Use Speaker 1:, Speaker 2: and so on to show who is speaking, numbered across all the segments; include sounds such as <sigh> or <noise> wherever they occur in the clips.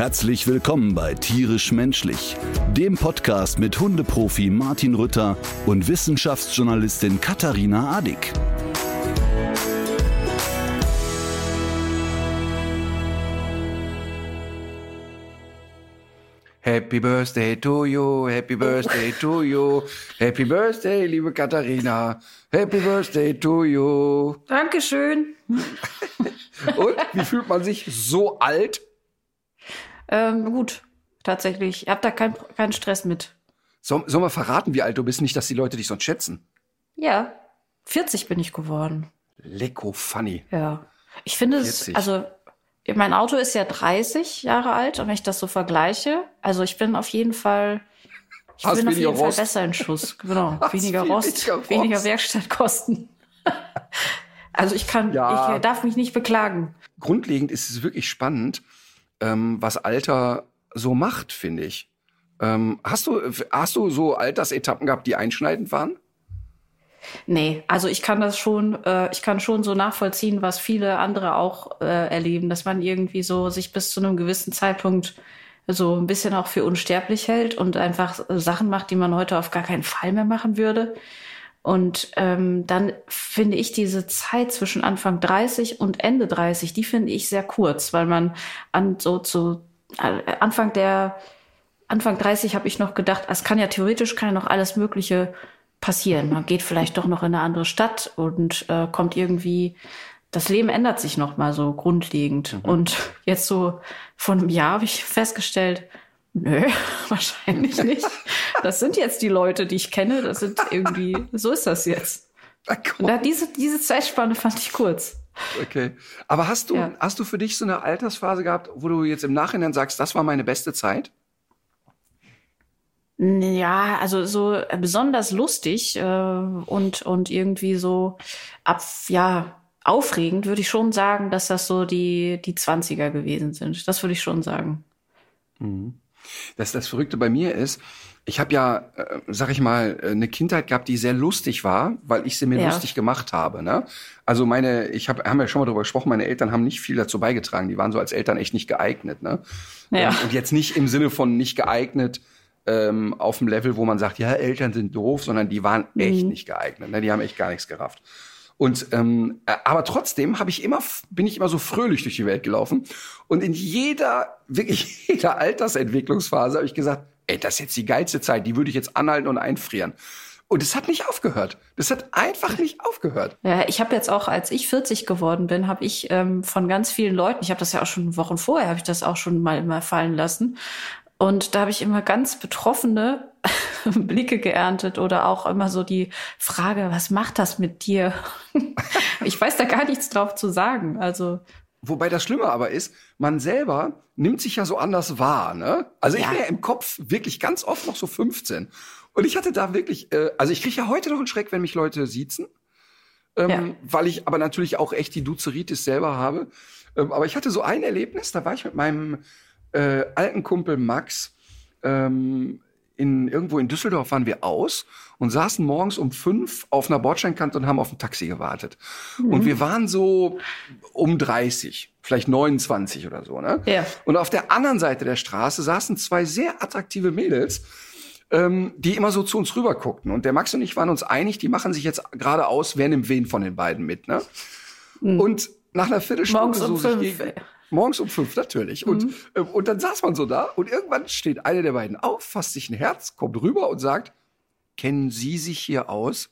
Speaker 1: Herzlich willkommen bei Tierisch Menschlich, dem Podcast mit Hundeprofi Martin Rütter und Wissenschaftsjournalistin Katharina Adick.
Speaker 2: Happy Birthday to you, Happy Birthday to you, Happy Birthday, liebe Katharina, Happy Birthday to you.
Speaker 3: Dankeschön. <laughs>
Speaker 2: Und wie fühlt man sich so alt?
Speaker 3: Ähm, gut, tatsächlich. Ich habe da keinen keinen Stress mit.
Speaker 2: Soll, sollen wir verraten, wie alt du bist, nicht, dass die Leute dich sonst schätzen?
Speaker 3: Ja, 40 bin ich geworden.
Speaker 2: Lecko funny.
Speaker 3: Ja. Ich finde es,
Speaker 2: 40.
Speaker 3: also mein Auto ist ja 30 Jahre alt und wenn ich das so vergleiche, also ich bin auf jeden Fall, ich
Speaker 2: Hast
Speaker 3: bin auf jeden Fall
Speaker 2: Rost.
Speaker 3: besser in Schuss. Genau, <laughs> weniger Rost,
Speaker 2: weniger Rost.
Speaker 3: weniger Werkstattkosten. <laughs> also ich kann,
Speaker 2: Ja.
Speaker 3: ich darf mich nicht beklagen.
Speaker 2: Grundlegend ist es wirklich spannend, ähm, was Alter so macht, finde ich. Ähm, hast du, hast du so Altersetappen gehabt, die einschneidend waren?
Speaker 3: Nee, also ich kann das schon, äh, ich kann schon so nachvollziehen, was viele andere auch äh, erleben, dass man irgendwie so sich bis zu einem gewissen Zeitpunkt so ein bisschen auch für unsterblich hält und einfach Sachen macht, die man heute auf gar keinen Fall mehr machen würde. Und ähm, dann finde ich diese Zeit zwischen Anfang 30 und Ende 30, die finde ich sehr kurz, weil man an so zu äh, Anfang der Anfang 30 habe ich noch gedacht, es kann ja theoretisch kann ja noch alles Mögliche passieren. Man geht vielleicht doch noch in eine andere Stadt und äh, kommt irgendwie, das Leben ändert sich noch mal so grundlegend. Und jetzt so von einem Jahr habe ich festgestellt, nö, <laughs> wahrscheinlich nicht. Das sind jetzt die Leute, die ich kenne. Das sind irgendwie, so ist das jetzt. Da, diese, diese Zeitspanne fand ich kurz.
Speaker 2: Okay. Aber hast du,
Speaker 3: Ja.
Speaker 2: hast du für dich so eine Altersphase gehabt, wo du jetzt im Nachhinein sagst, das war meine beste Zeit?
Speaker 3: Ja, also so besonders lustig äh, und und irgendwie so ab ja aufregend würde ich schon sagen, dass das so die die 20er gewesen sind. Das würde ich schon sagen.
Speaker 2: Das, das Verrückte bei mir ist, ich habe ja, äh, sag ich mal, äh, eine Kindheit gehabt, die sehr lustig war, weil ich sie mir
Speaker 3: Ja.
Speaker 2: lustig gemacht habe. Ne? Also meine, ich habe, haben ja schon mal darüber gesprochen, meine Eltern haben nicht viel dazu beigetragen. Die waren so als Eltern echt nicht geeignet. Ne?
Speaker 3: Ja.
Speaker 2: Und, und jetzt nicht im Sinne von nicht geeignet ähm, auf dem Level, wo man sagt, ja, Eltern sind doof, sondern die waren echt nicht geeignet. Ne? Die haben echt gar nichts gerafft. Und ähm, äh, aber trotzdem habe ich immer bin ich immer so fröhlich durch die Welt gelaufen und in jeder wirklich <laughs> jeder Altersentwicklungsphase habe ich gesagt, ey, das ist jetzt die geilste Zeit, die würde ich jetzt anhalten und einfrieren. Und es hat nicht aufgehört. Das hat einfach nicht aufgehört.
Speaker 3: Ja, ich habe jetzt auch, als ich 40 geworden bin, habe ich ähm, von ganz vielen Leuten, ich habe das ja auch schon Wochen vorher, habe ich das auch schon mal immer fallen lassen. Und da habe ich immer ganz betroffene <laughs> Blicke geerntet oder auch immer so die Frage, was macht das mit dir? <laughs> ich weiß da gar nichts drauf zu sagen. Also
Speaker 2: Wobei das Schlimme aber ist, man selber nimmt sich ja so anders wahr, ne? Also ich
Speaker 3: Ja.
Speaker 2: bin ja im Kopf wirklich ganz oft noch so 15. Und ich hatte da wirklich, äh, also ich kriege ja heute noch einen Schreck, wenn mich Leute siezen. Ähm,
Speaker 3: Ja.
Speaker 2: Weil ich aber natürlich auch echt die Duzeritis selber habe. Ähm, aber ich hatte so ein Erlebnis, da war ich mit meinem äh, alten Kumpel Max ähm, in, irgendwo in Düsseldorf waren wir aus und saßen morgens um fünf auf einer Bordsteinkante und haben auf ein Taxi gewartet. Und wir waren so um 30, vielleicht 29 oder so. Ne?
Speaker 3: Ja.
Speaker 2: Und auf der anderen Seite der Straße saßen zwei sehr attraktive Mädels, ähm, die immer so zu uns rüber guckten. Und der Max und ich waren uns einig, die machen sich jetzt gerade aus, wer nimmt wen von den beiden mit. Ne? Und nach einer Viertelstunde
Speaker 3: Morgens um
Speaker 2: so sich
Speaker 3: fünf,
Speaker 2: gegen-. Morgens um fünf, natürlich. Und,
Speaker 3: Mhm.
Speaker 2: äh, und dann saß man so da und irgendwann steht eine der beiden auf, fasst sich ein Herz, kommt rüber und sagt, kennen Sie sich hier aus?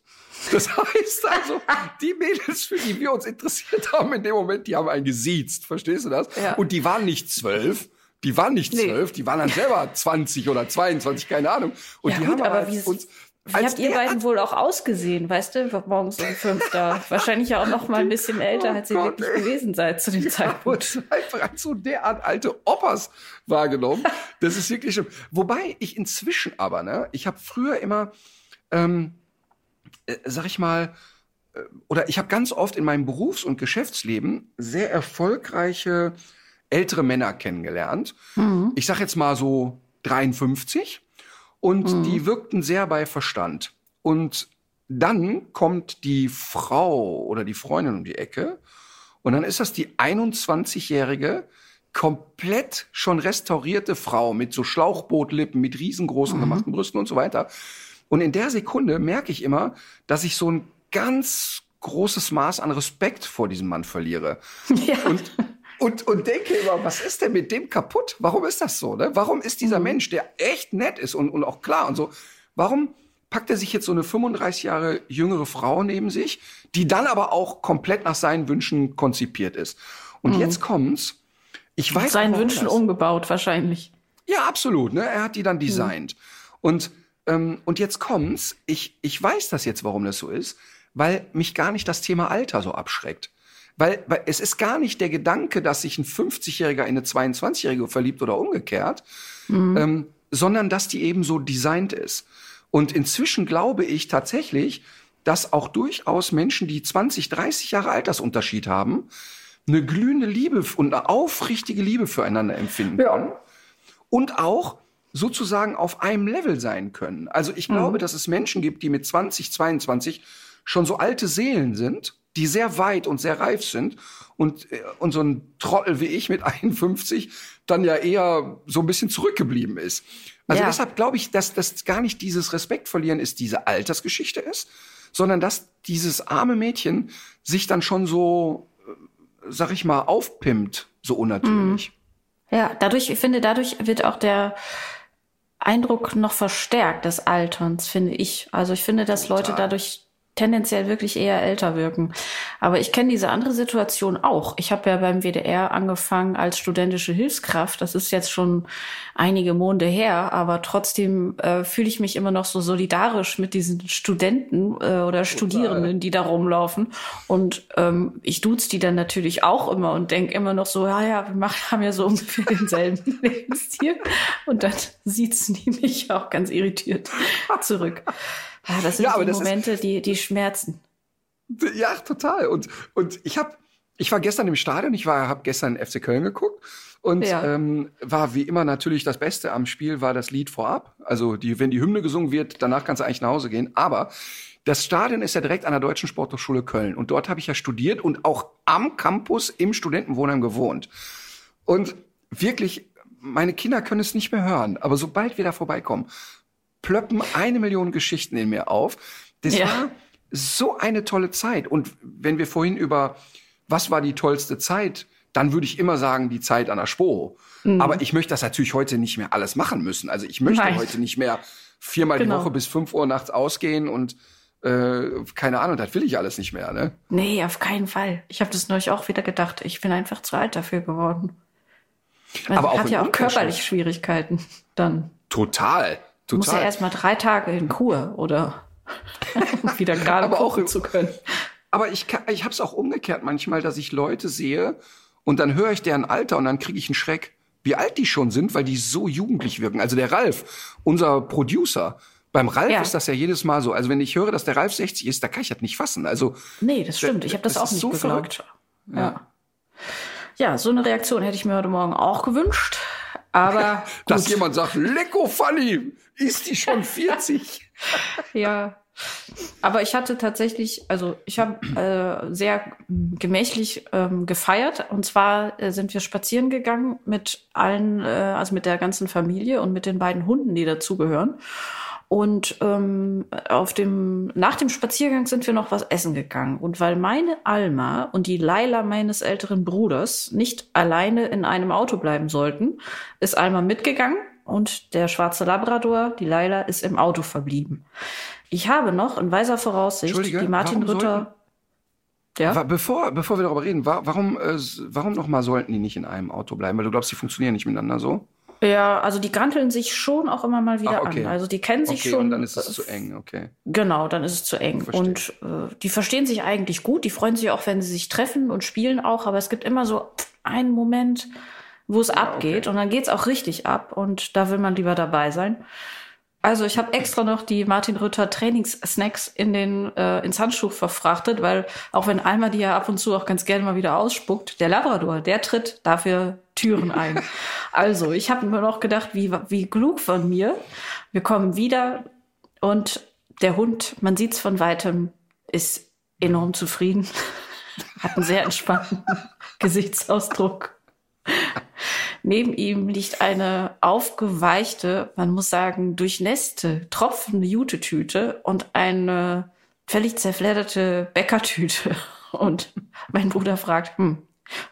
Speaker 2: Das <laughs> heißt also, die Mädels, für die wir uns interessiert haben in dem Moment, die haben einen gesiezt, verstehst du das?
Speaker 3: Ja.
Speaker 2: Und die waren nicht zwölf, die waren nicht
Speaker 3: Nee.
Speaker 2: zwölf, die waren dann selber 20 oder 22, keine Ahnung. Und
Speaker 3: Ja
Speaker 2: die
Speaker 3: gut,
Speaker 2: haben
Speaker 3: wie-
Speaker 2: uns
Speaker 3: Wie
Speaker 2: als
Speaker 3: habt ihr beiden wohl auch ausgesehen, weißt du, morgens um fünf da? <laughs> Wahrscheinlich ja auch noch mal ein bisschen älter,
Speaker 2: Oh
Speaker 3: als ihr
Speaker 2: Gott,
Speaker 3: wirklich gewesen seid zu dem
Speaker 2: Ja,
Speaker 3: Zeitpunkt.
Speaker 2: einfach als so derart alte Opas wahrgenommen. Das ist wirklich schlimm. Wobei ich inzwischen aber, ne, ich habe früher immer, ähm, äh, sag ich mal, oder ich habe ganz oft in meinem Berufs- und Geschäftsleben sehr erfolgreiche ältere Männer kennengelernt. Mhm. Ich sag jetzt mal so 53 und mhm. die wirkten sehr bei Verstand. Und dann kommt die Frau oder die Freundin um die Ecke und dann ist das die 21-jährige, komplett schon restaurierte Frau mit so Schlauchbootlippen, mit riesengroßen mhm. gemachten Brüsten und so weiter. Und in der Sekunde merke ich immer, dass ich so ein ganz großes Maß an Respekt vor diesem Mann verliere. <laughs> Ja. Und, und, und denke immer, was ist denn mit dem kaputt? Warum ist das so? Ne? Warum ist dieser mhm. Mensch, der echt nett ist und, und auch klar und so, warum packt er sich jetzt so eine 35 Jahre jüngere Frau neben sich, die dann aber auch komplett nach seinen Wünschen konzipiert ist? Und mhm. jetzt kommt's. Ich weiß
Speaker 3: seinen Wünschen das. umgebaut wahrscheinlich.
Speaker 2: Ja, absolut. Ne? Er hat die dann mhm. designt. Mhm. Und ähm, und jetzt kommt's. Ich ich weiß das jetzt, warum das so ist weil mich gar nicht das Thema Alter so abschreckt. Weil, weil es ist gar nicht der Gedanke, dass sich ein 50-Jähriger in eine 22-Jährige verliebt oder umgekehrt, mhm. ähm, sondern dass die eben so designt ist. Und inzwischen glaube ich tatsächlich, dass auch durchaus Menschen, die 20, 30 Jahre Altersunterschied haben, eine glühende Liebe und eine aufrichtige Liebe füreinander empfinden ja. können. Und auch sozusagen auf einem Level sein können. Also ich glaube, mhm. dass es Menschen gibt, die mit 20, 22 schon so alte Seelen sind, die sehr weit und sehr reif sind und, äh, und so ein Trottel wie ich mit <laughs> 51 dann ja eher so ein bisschen zurückgeblieben ist. Also ja. deshalb glaube ich, dass das gar nicht dieses Respekt verlieren ist, diese Altersgeschichte ist, sondern dass dieses arme Mädchen sich dann schon so, äh, sag ich mal, aufpimmt, so unnatürlich.
Speaker 3: Mhm. Ja, dadurch, ich finde, dadurch wird auch der Eindruck noch verstärkt des Alterns, finde ich. Also ich finde, dass. Leute dadurch tendenziell wirklich eher älter wirken. Aber ich kenne diese andere Situation auch. Ich habe ja beim WDR angefangen als studentische Hilfskraft. Das ist jetzt schon einige Monde her, aber trotzdem äh, fühle ich mich immer noch so solidarisch mit diesen Studenten äh, oder Studierenden, die da rumlaufen. Und ähm, ich duze die dann natürlich auch immer und denke immer noch so, ja, ja, wir machen, haben ja so ungefähr denselben <laughs> Lebensstil. Und dann sieht's die mich auch ganz irritiert zurück. Ja, das sind ja, die Momente, ist, die, die schmerzen.
Speaker 2: Ja, total. Und, und ich habe, ich war gestern im Stadion, ich war, habe gestern FC Köln geguckt und ja. ähm, war wie immer natürlich das Beste am Spiel war das Lied vorab. Also die, wenn die Hymne gesungen wird, danach kannst du eigentlich nach Hause gehen. Aber das Stadion ist ja direkt an der Deutschen Sporthochschule Köln und dort habe ich ja studiert und auch am Campus im Studentenwohnheim gewohnt. Und wirklich, meine Kinder können es nicht mehr hören, aber sobald wir da vorbeikommen, plöppen eine Million Geschichten in mir auf. Das ja. war so eine tolle Zeit. Und wenn wir vorhin über was war die tollste Zeit, dann würde ich immer sagen, die Zeit an der Spo. Mhm. Aber ich möchte das natürlich heute nicht mehr alles machen müssen. Also ich möchte Nein. heute nicht mehr viermal genau. die Woche bis fünf Uhr nachts ausgehen und äh, keine Ahnung, das will ich alles nicht mehr, ne?
Speaker 3: Nee, auf keinen Fall. Ich habe das neulich auch wieder gedacht. Ich bin einfach zu alt dafür geworden. Man Aber hat ja auch körperliche Schwierigkeiten dann.
Speaker 2: Total.
Speaker 3: Du musst ja erstmal drei Tage in Kur oder <laughs> wieder gerade kochen auch, zu können.
Speaker 2: Aber ich, ich habe es auch umgekehrt manchmal, dass ich Leute sehe und dann höre ich deren Alter und dann kriege ich einen Schreck, wie alt die schon sind, weil die so jugendlich wirken. Also der Ralf, unser Producer, beim Ralf ja. ist das ja jedes Mal so. Also wenn ich höre, dass der Ralf 60 ist, da kann ich das nicht fassen. Also
Speaker 3: nee, das stimmt. Ich habe das, das, auch nicht so geglaubt. Ja. ja. ja, so eine Reaktion hätte ich mir heute Morgen auch gewünscht. Aber <laughs>
Speaker 2: dass jemand sagt, Lecko Fanny, ist die schon 40? <laughs>
Speaker 3: ja. Aber ich hatte tatsächlich, also ich habe äh, sehr gemächlich ähm, gefeiert. Und zwar äh, sind wir spazieren gegangen mit allen, äh, also mit der ganzen Familie und mit den beiden Hunden, die dazugehören. Und ähm, auf dem, nach dem Spaziergang sind wir noch was essen gegangen. Und weil meine Alma und die Laila meines älteren Bruders nicht alleine in einem Auto bleiben sollten, ist Alma mitgegangen und der schwarze Labrador, die Laila, ist im Auto verblieben. Ich habe noch in weiser Voraussicht die Martin Rütter.
Speaker 2: Ja? Bevor, bevor wir darüber reden, warum, äh, warum nochmal sollten die nicht in einem Auto bleiben? Weil du glaubst, die funktionieren nicht miteinander so?
Speaker 3: Ja, also die granteln sich schon auch immer mal wieder Ach, okay. an. Also die kennen sich
Speaker 2: okay,
Speaker 3: schon.
Speaker 2: Und dann ist es zu eng, okay.
Speaker 3: Genau, dann ist es zu eng. Und äh, die verstehen sich eigentlich gut. Die freuen sich auch, wenn sie sich treffen und spielen auch. Aber es gibt immer so einen Moment, wo es ja, abgeht. Okay. Und dann geht's auch richtig ab. Und da will man lieber dabei sein. Also ich habe extra noch die Martin Rütter Trainingssnacks in den äh, ins Handtuch verfrachtet, weil auch wenn Alma die ja ab und zu auch ganz gerne mal wieder ausspuckt, der Labrador, der tritt dafür Türen ein. <laughs> also ich habe mir noch gedacht, wie wie klug von mir. Wir kommen wieder und der Hund, man sieht's von weitem, ist enorm zufrieden, <laughs> hat einen sehr entspannten <laughs> Gesichtsausdruck. Neben ihm liegt eine aufgeweichte, man muss sagen, durchnässte, tropfende Jutetüte und eine völlig zerfledderte Bäckertüte. <laughs> Und mein Bruder fragt, hm,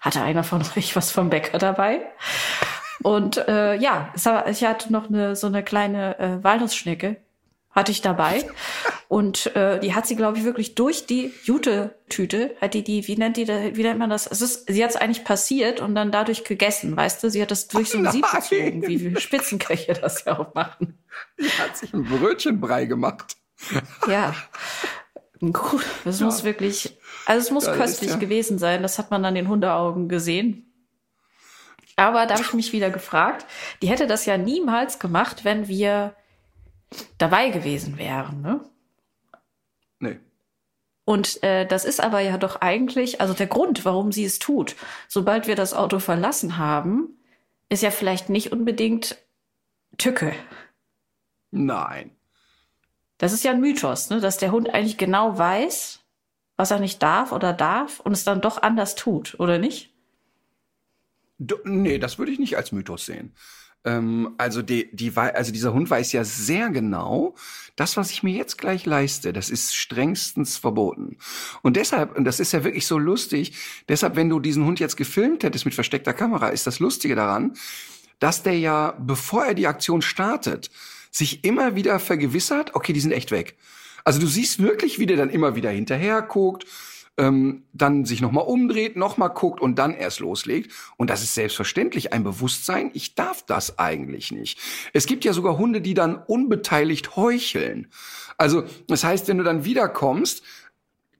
Speaker 3: hatte einer von euch was vom Bäcker dabei? Und äh, ja, ich hatte noch eine so eine kleine äh, Walnussschnecke, hatte ich dabei. Und äh, die hat sie, glaube ich, wirklich durch die Jute-Tüte, hat die die, wie nennt die, wie nennt man das? Es ist, sie hat es eigentlich passiert und dann dadurch gegessen, weißt du? Sie hat das durch so ein Sieb gezogen, wie, Spitzenköche das ja auch machen.
Speaker 2: Die hat sich ein Brötchenbrei gemacht.
Speaker 3: Ja. Gut, es ja. muss wirklich, also es muss das köstlich ja. gewesen sein. Das hat man an den Hundeaugen gesehen. Aber da habe ich mich wieder gefragt, die hätte das ja niemals gemacht, wenn wir dabei gewesen wären, ne?
Speaker 2: Nee.
Speaker 3: Und äh, das ist aber ja doch eigentlich, also der Grund, warum sie es tut. Sobald wir das Auto verlassen haben, ist ja vielleicht nicht unbedingt Tücke.
Speaker 2: Nein.
Speaker 3: Das ist ja ein Mythos, ne? dass der Hund eigentlich genau weiß, was er nicht darf oder darf und es dann doch anders tut, oder nicht?
Speaker 2: Do, nee, das würde ich nicht als Mythos sehen. Ähm, also, die, die, also dieser Hund weiß ja sehr genau, das, was ich mir jetzt gleich leiste, das ist strengstens verboten. Und deshalb, und das ist ja wirklich so lustig, deshalb, wenn du diesen Hund jetzt gefilmt hättest mit versteckter Kamera, ist das Lustige daran, dass der ja, bevor er die Aktion startet, sich immer wieder vergewissert, okay, die sind echt weg. Also du siehst wirklich, wie der dann immer wieder hinterher guckt, ähm, dann sich nochmal umdreht, nochmal guckt und dann erst loslegt. Und das ist selbstverständlich ein Bewusstsein, ich darf das eigentlich nicht. Es gibt ja sogar Hunde, die dann unbeteiligt heucheln. Also das heißt, wenn du dann wiederkommst,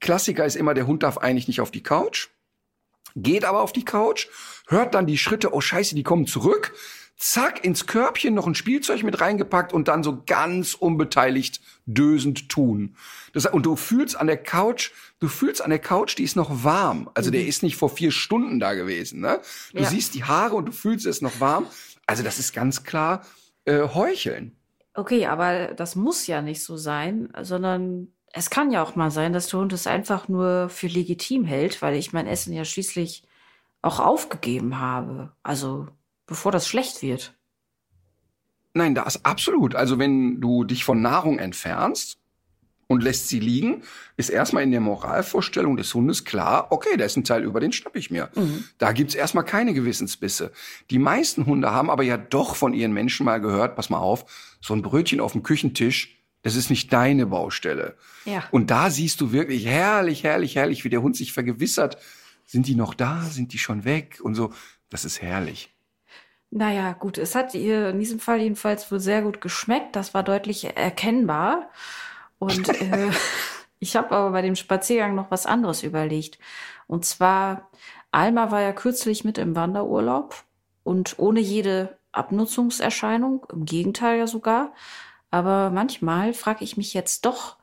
Speaker 2: Klassiker ist immer, der Hund darf eigentlich nicht auf die Couch, geht aber auf die Couch, hört dann die Schritte, oh scheiße, die kommen zurück, zack, ins Körbchen noch ein Spielzeug mit reingepackt und dann so ganz unbeteiligt dösend tun. Das, und du fühlst an der Couch, du fühlst an der Couch, die ist noch warm. Also mhm. der ist nicht vor vier Stunden da gewesen. Ne? Du ja. siehst die Haare und du fühlst es noch warm. Also das ist ganz klar äh, Heucheln.
Speaker 3: Okay, aber das muss ja nicht so sein, sondern es kann ja auch mal sein, dass der Hund es einfach nur für legitim hält, weil ich mein Essen ja schließlich auch aufgegeben habe. Also bevor das schlecht wird.
Speaker 2: Nein, das absolut. Also wenn du dich von Nahrung entfernst und lässt sie liegen, ist erstmal in der Moralvorstellung des Hundes klar, okay, da ist ein Teil über, den schnapp ich mir. Mhm. Da gibt's erstmal keine Gewissensbisse. Die meisten Hunde haben aber ja doch von ihren Menschen mal gehört, pass mal auf, so ein Brötchen auf dem Küchentisch, das ist nicht deine Baustelle.
Speaker 3: Ja.
Speaker 2: Und da siehst du wirklich herrlich, herrlich, herrlich, wie der Hund sich vergewissert, sind die noch da, sind die schon weg und so. Das ist herrlich.
Speaker 3: Naja, gut, es hat ihr in diesem Fall jedenfalls wohl sehr gut geschmeckt. Das war deutlich erkennbar. Und <laughs> äh, ich habe aber bei dem Spaziergang noch was anderes überlegt. Und zwar, Alma war ja kürzlich mit im Wanderurlaub und ohne jede Abnutzungserscheinung, im Gegenteil ja sogar. Aber manchmal frage ich mich jetzt doch,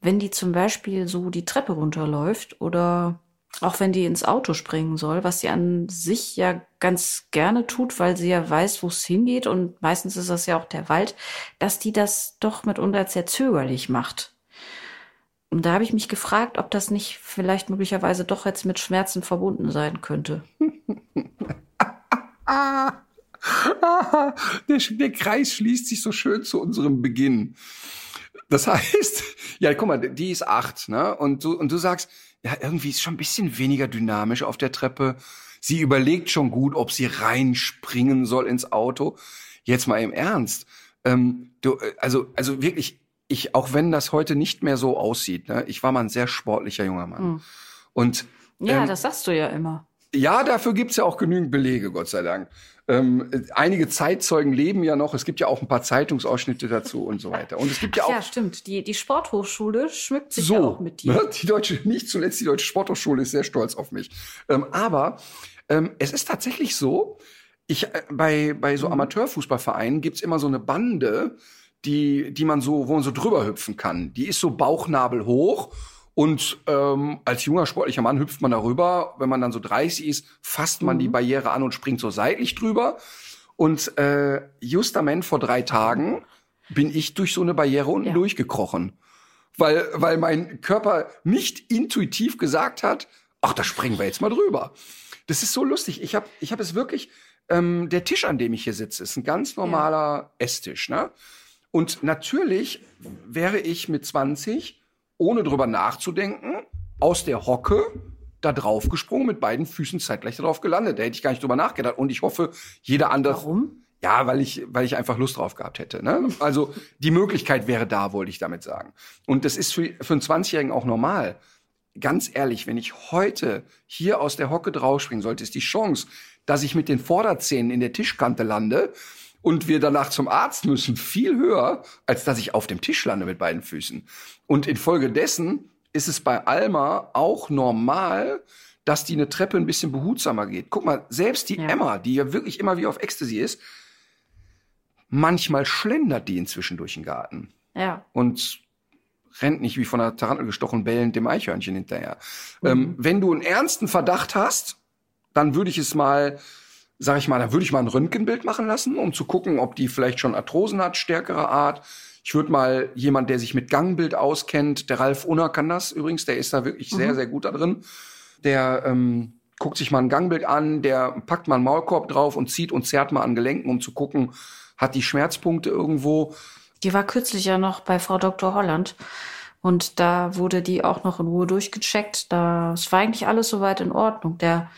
Speaker 3: wenn die zum Beispiel so die Treppe runterläuft oder auch wenn die ins Auto springen soll, was sie an sich ja ganz gerne tut, weil sie ja weiß, wo es hingeht und meistens ist das ja auch der Wald, dass die das doch mitunter sehr zögerlich macht. Und da habe ich mich gefragt, ob das nicht vielleicht möglicherweise doch jetzt mit Schmerzen verbunden sein könnte. <laughs>
Speaker 2: der, der Kreis schließt sich so schön zu unserem Beginn. Das <laughs> heißt, ja, guck mal, die ist acht, ne? Und du, und du sagst, ja, irgendwie ist schon ein bisschen weniger dynamisch auf der Treppe. Sie überlegt schon gut, ob sie reinspringen soll ins Auto. Jetzt mal im Ernst. Ähm, du, äh, also, also wirklich, ich, auch wenn das heute nicht mehr so aussieht, ne, ich war mal ein sehr sportlicher junger Mann. Mhm. Und
Speaker 3: ja, ähm, das sagst du ja immer.
Speaker 2: Ja, dafür gibt's ja auch genügend Belege, Gott sei Dank. Ähm, einige Zeitzeugen leben ja noch. Es gibt ja auch ein paar Zeitungsausschnitte dazu und so weiter. Und es gibt ja auch.
Speaker 3: Ja, stimmt. Die, die Sporthochschule schmückt sich so, ja auch mit dir.
Speaker 2: Ne? Die deutsche, nicht zuletzt die deutsche Sporthochschule ist sehr stolz auf mich. Ähm, aber ähm, es ist tatsächlich so, ich, äh, bei, bei so mhm. Amateurfußballvereinen gibt's immer so eine Bande, die, die man so, wo man so drüber hüpfen kann. Die ist so Bauchnabel hoch und ähm, als junger sportlicher Mann hüpft man darüber. Wenn man dann so 30 ist, fasst man mhm. die Barriere an und springt so seitlich drüber. Und äh, justament vor drei Tagen bin ich durch so eine Barriere unten ja. durchgekrochen. Weil, weil mein Körper nicht intuitiv gesagt hat, ach, da springen wir jetzt mal drüber. Das ist so lustig. Ich habe ich hab es wirklich, ähm, der Tisch, an dem ich hier sitze, ist ein ganz normaler ja. Esstisch. Ne? Und natürlich wäre ich mit 20 ohne drüber nachzudenken, aus der Hocke da drauf gesprungen, mit beiden Füßen zeitgleich darauf gelandet. Da hätte ich gar nicht drüber nachgedacht. Und ich hoffe, jeder andere.
Speaker 3: Warum?
Speaker 2: Ja, weil ich, weil ich einfach Lust drauf gehabt hätte. Ne? Also die Möglichkeit wäre da, wollte ich damit sagen. Und das ist für, für einen 20-Jährigen auch normal. Ganz ehrlich, wenn ich heute hier aus der Hocke draufspringen sollte, ist die Chance, dass ich mit den Vorderzähnen in der Tischkante lande und wir danach zum Arzt müssen, viel höher, als dass ich auf dem Tisch lande mit beiden Füßen. Und infolgedessen ist es bei Alma auch normal, dass die eine Treppe ein bisschen behutsamer geht. Guck mal, selbst die ja. Emma, die ja wirklich immer wie auf Ecstasy ist, manchmal schlendert die inzwischen durch den Garten.
Speaker 3: Ja.
Speaker 2: Und rennt nicht wie von einer Tarantel gestochen bellend dem Eichhörnchen hinterher. Mhm. Ähm, wenn du einen ernsten Verdacht hast, dann würde ich es mal sag ich mal, da würde ich mal ein Röntgenbild machen lassen, um zu gucken, ob die vielleicht schon Arthrosen hat, stärkere Art. Ich würde mal jemand, der sich mit Gangbild auskennt, der Ralf Unner kann das übrigens, der ist da wirklich mhm. sehr, sehr gut da drin. Der ähm, guckt sich mal ein Gangbild an, der packt mal einen Maulkorb drauf und zieht und zerrt mal an Gelenken, um zu gucken, hat die Schmerzpunkte irgendwo.
Speaker 3: Die war kürzlich ja noch bei Frau Dr. Holland. Und da wurde die auch noch in Ruhe durchgecheckt. Das war eigentlich alles soweit in Ordnung. Der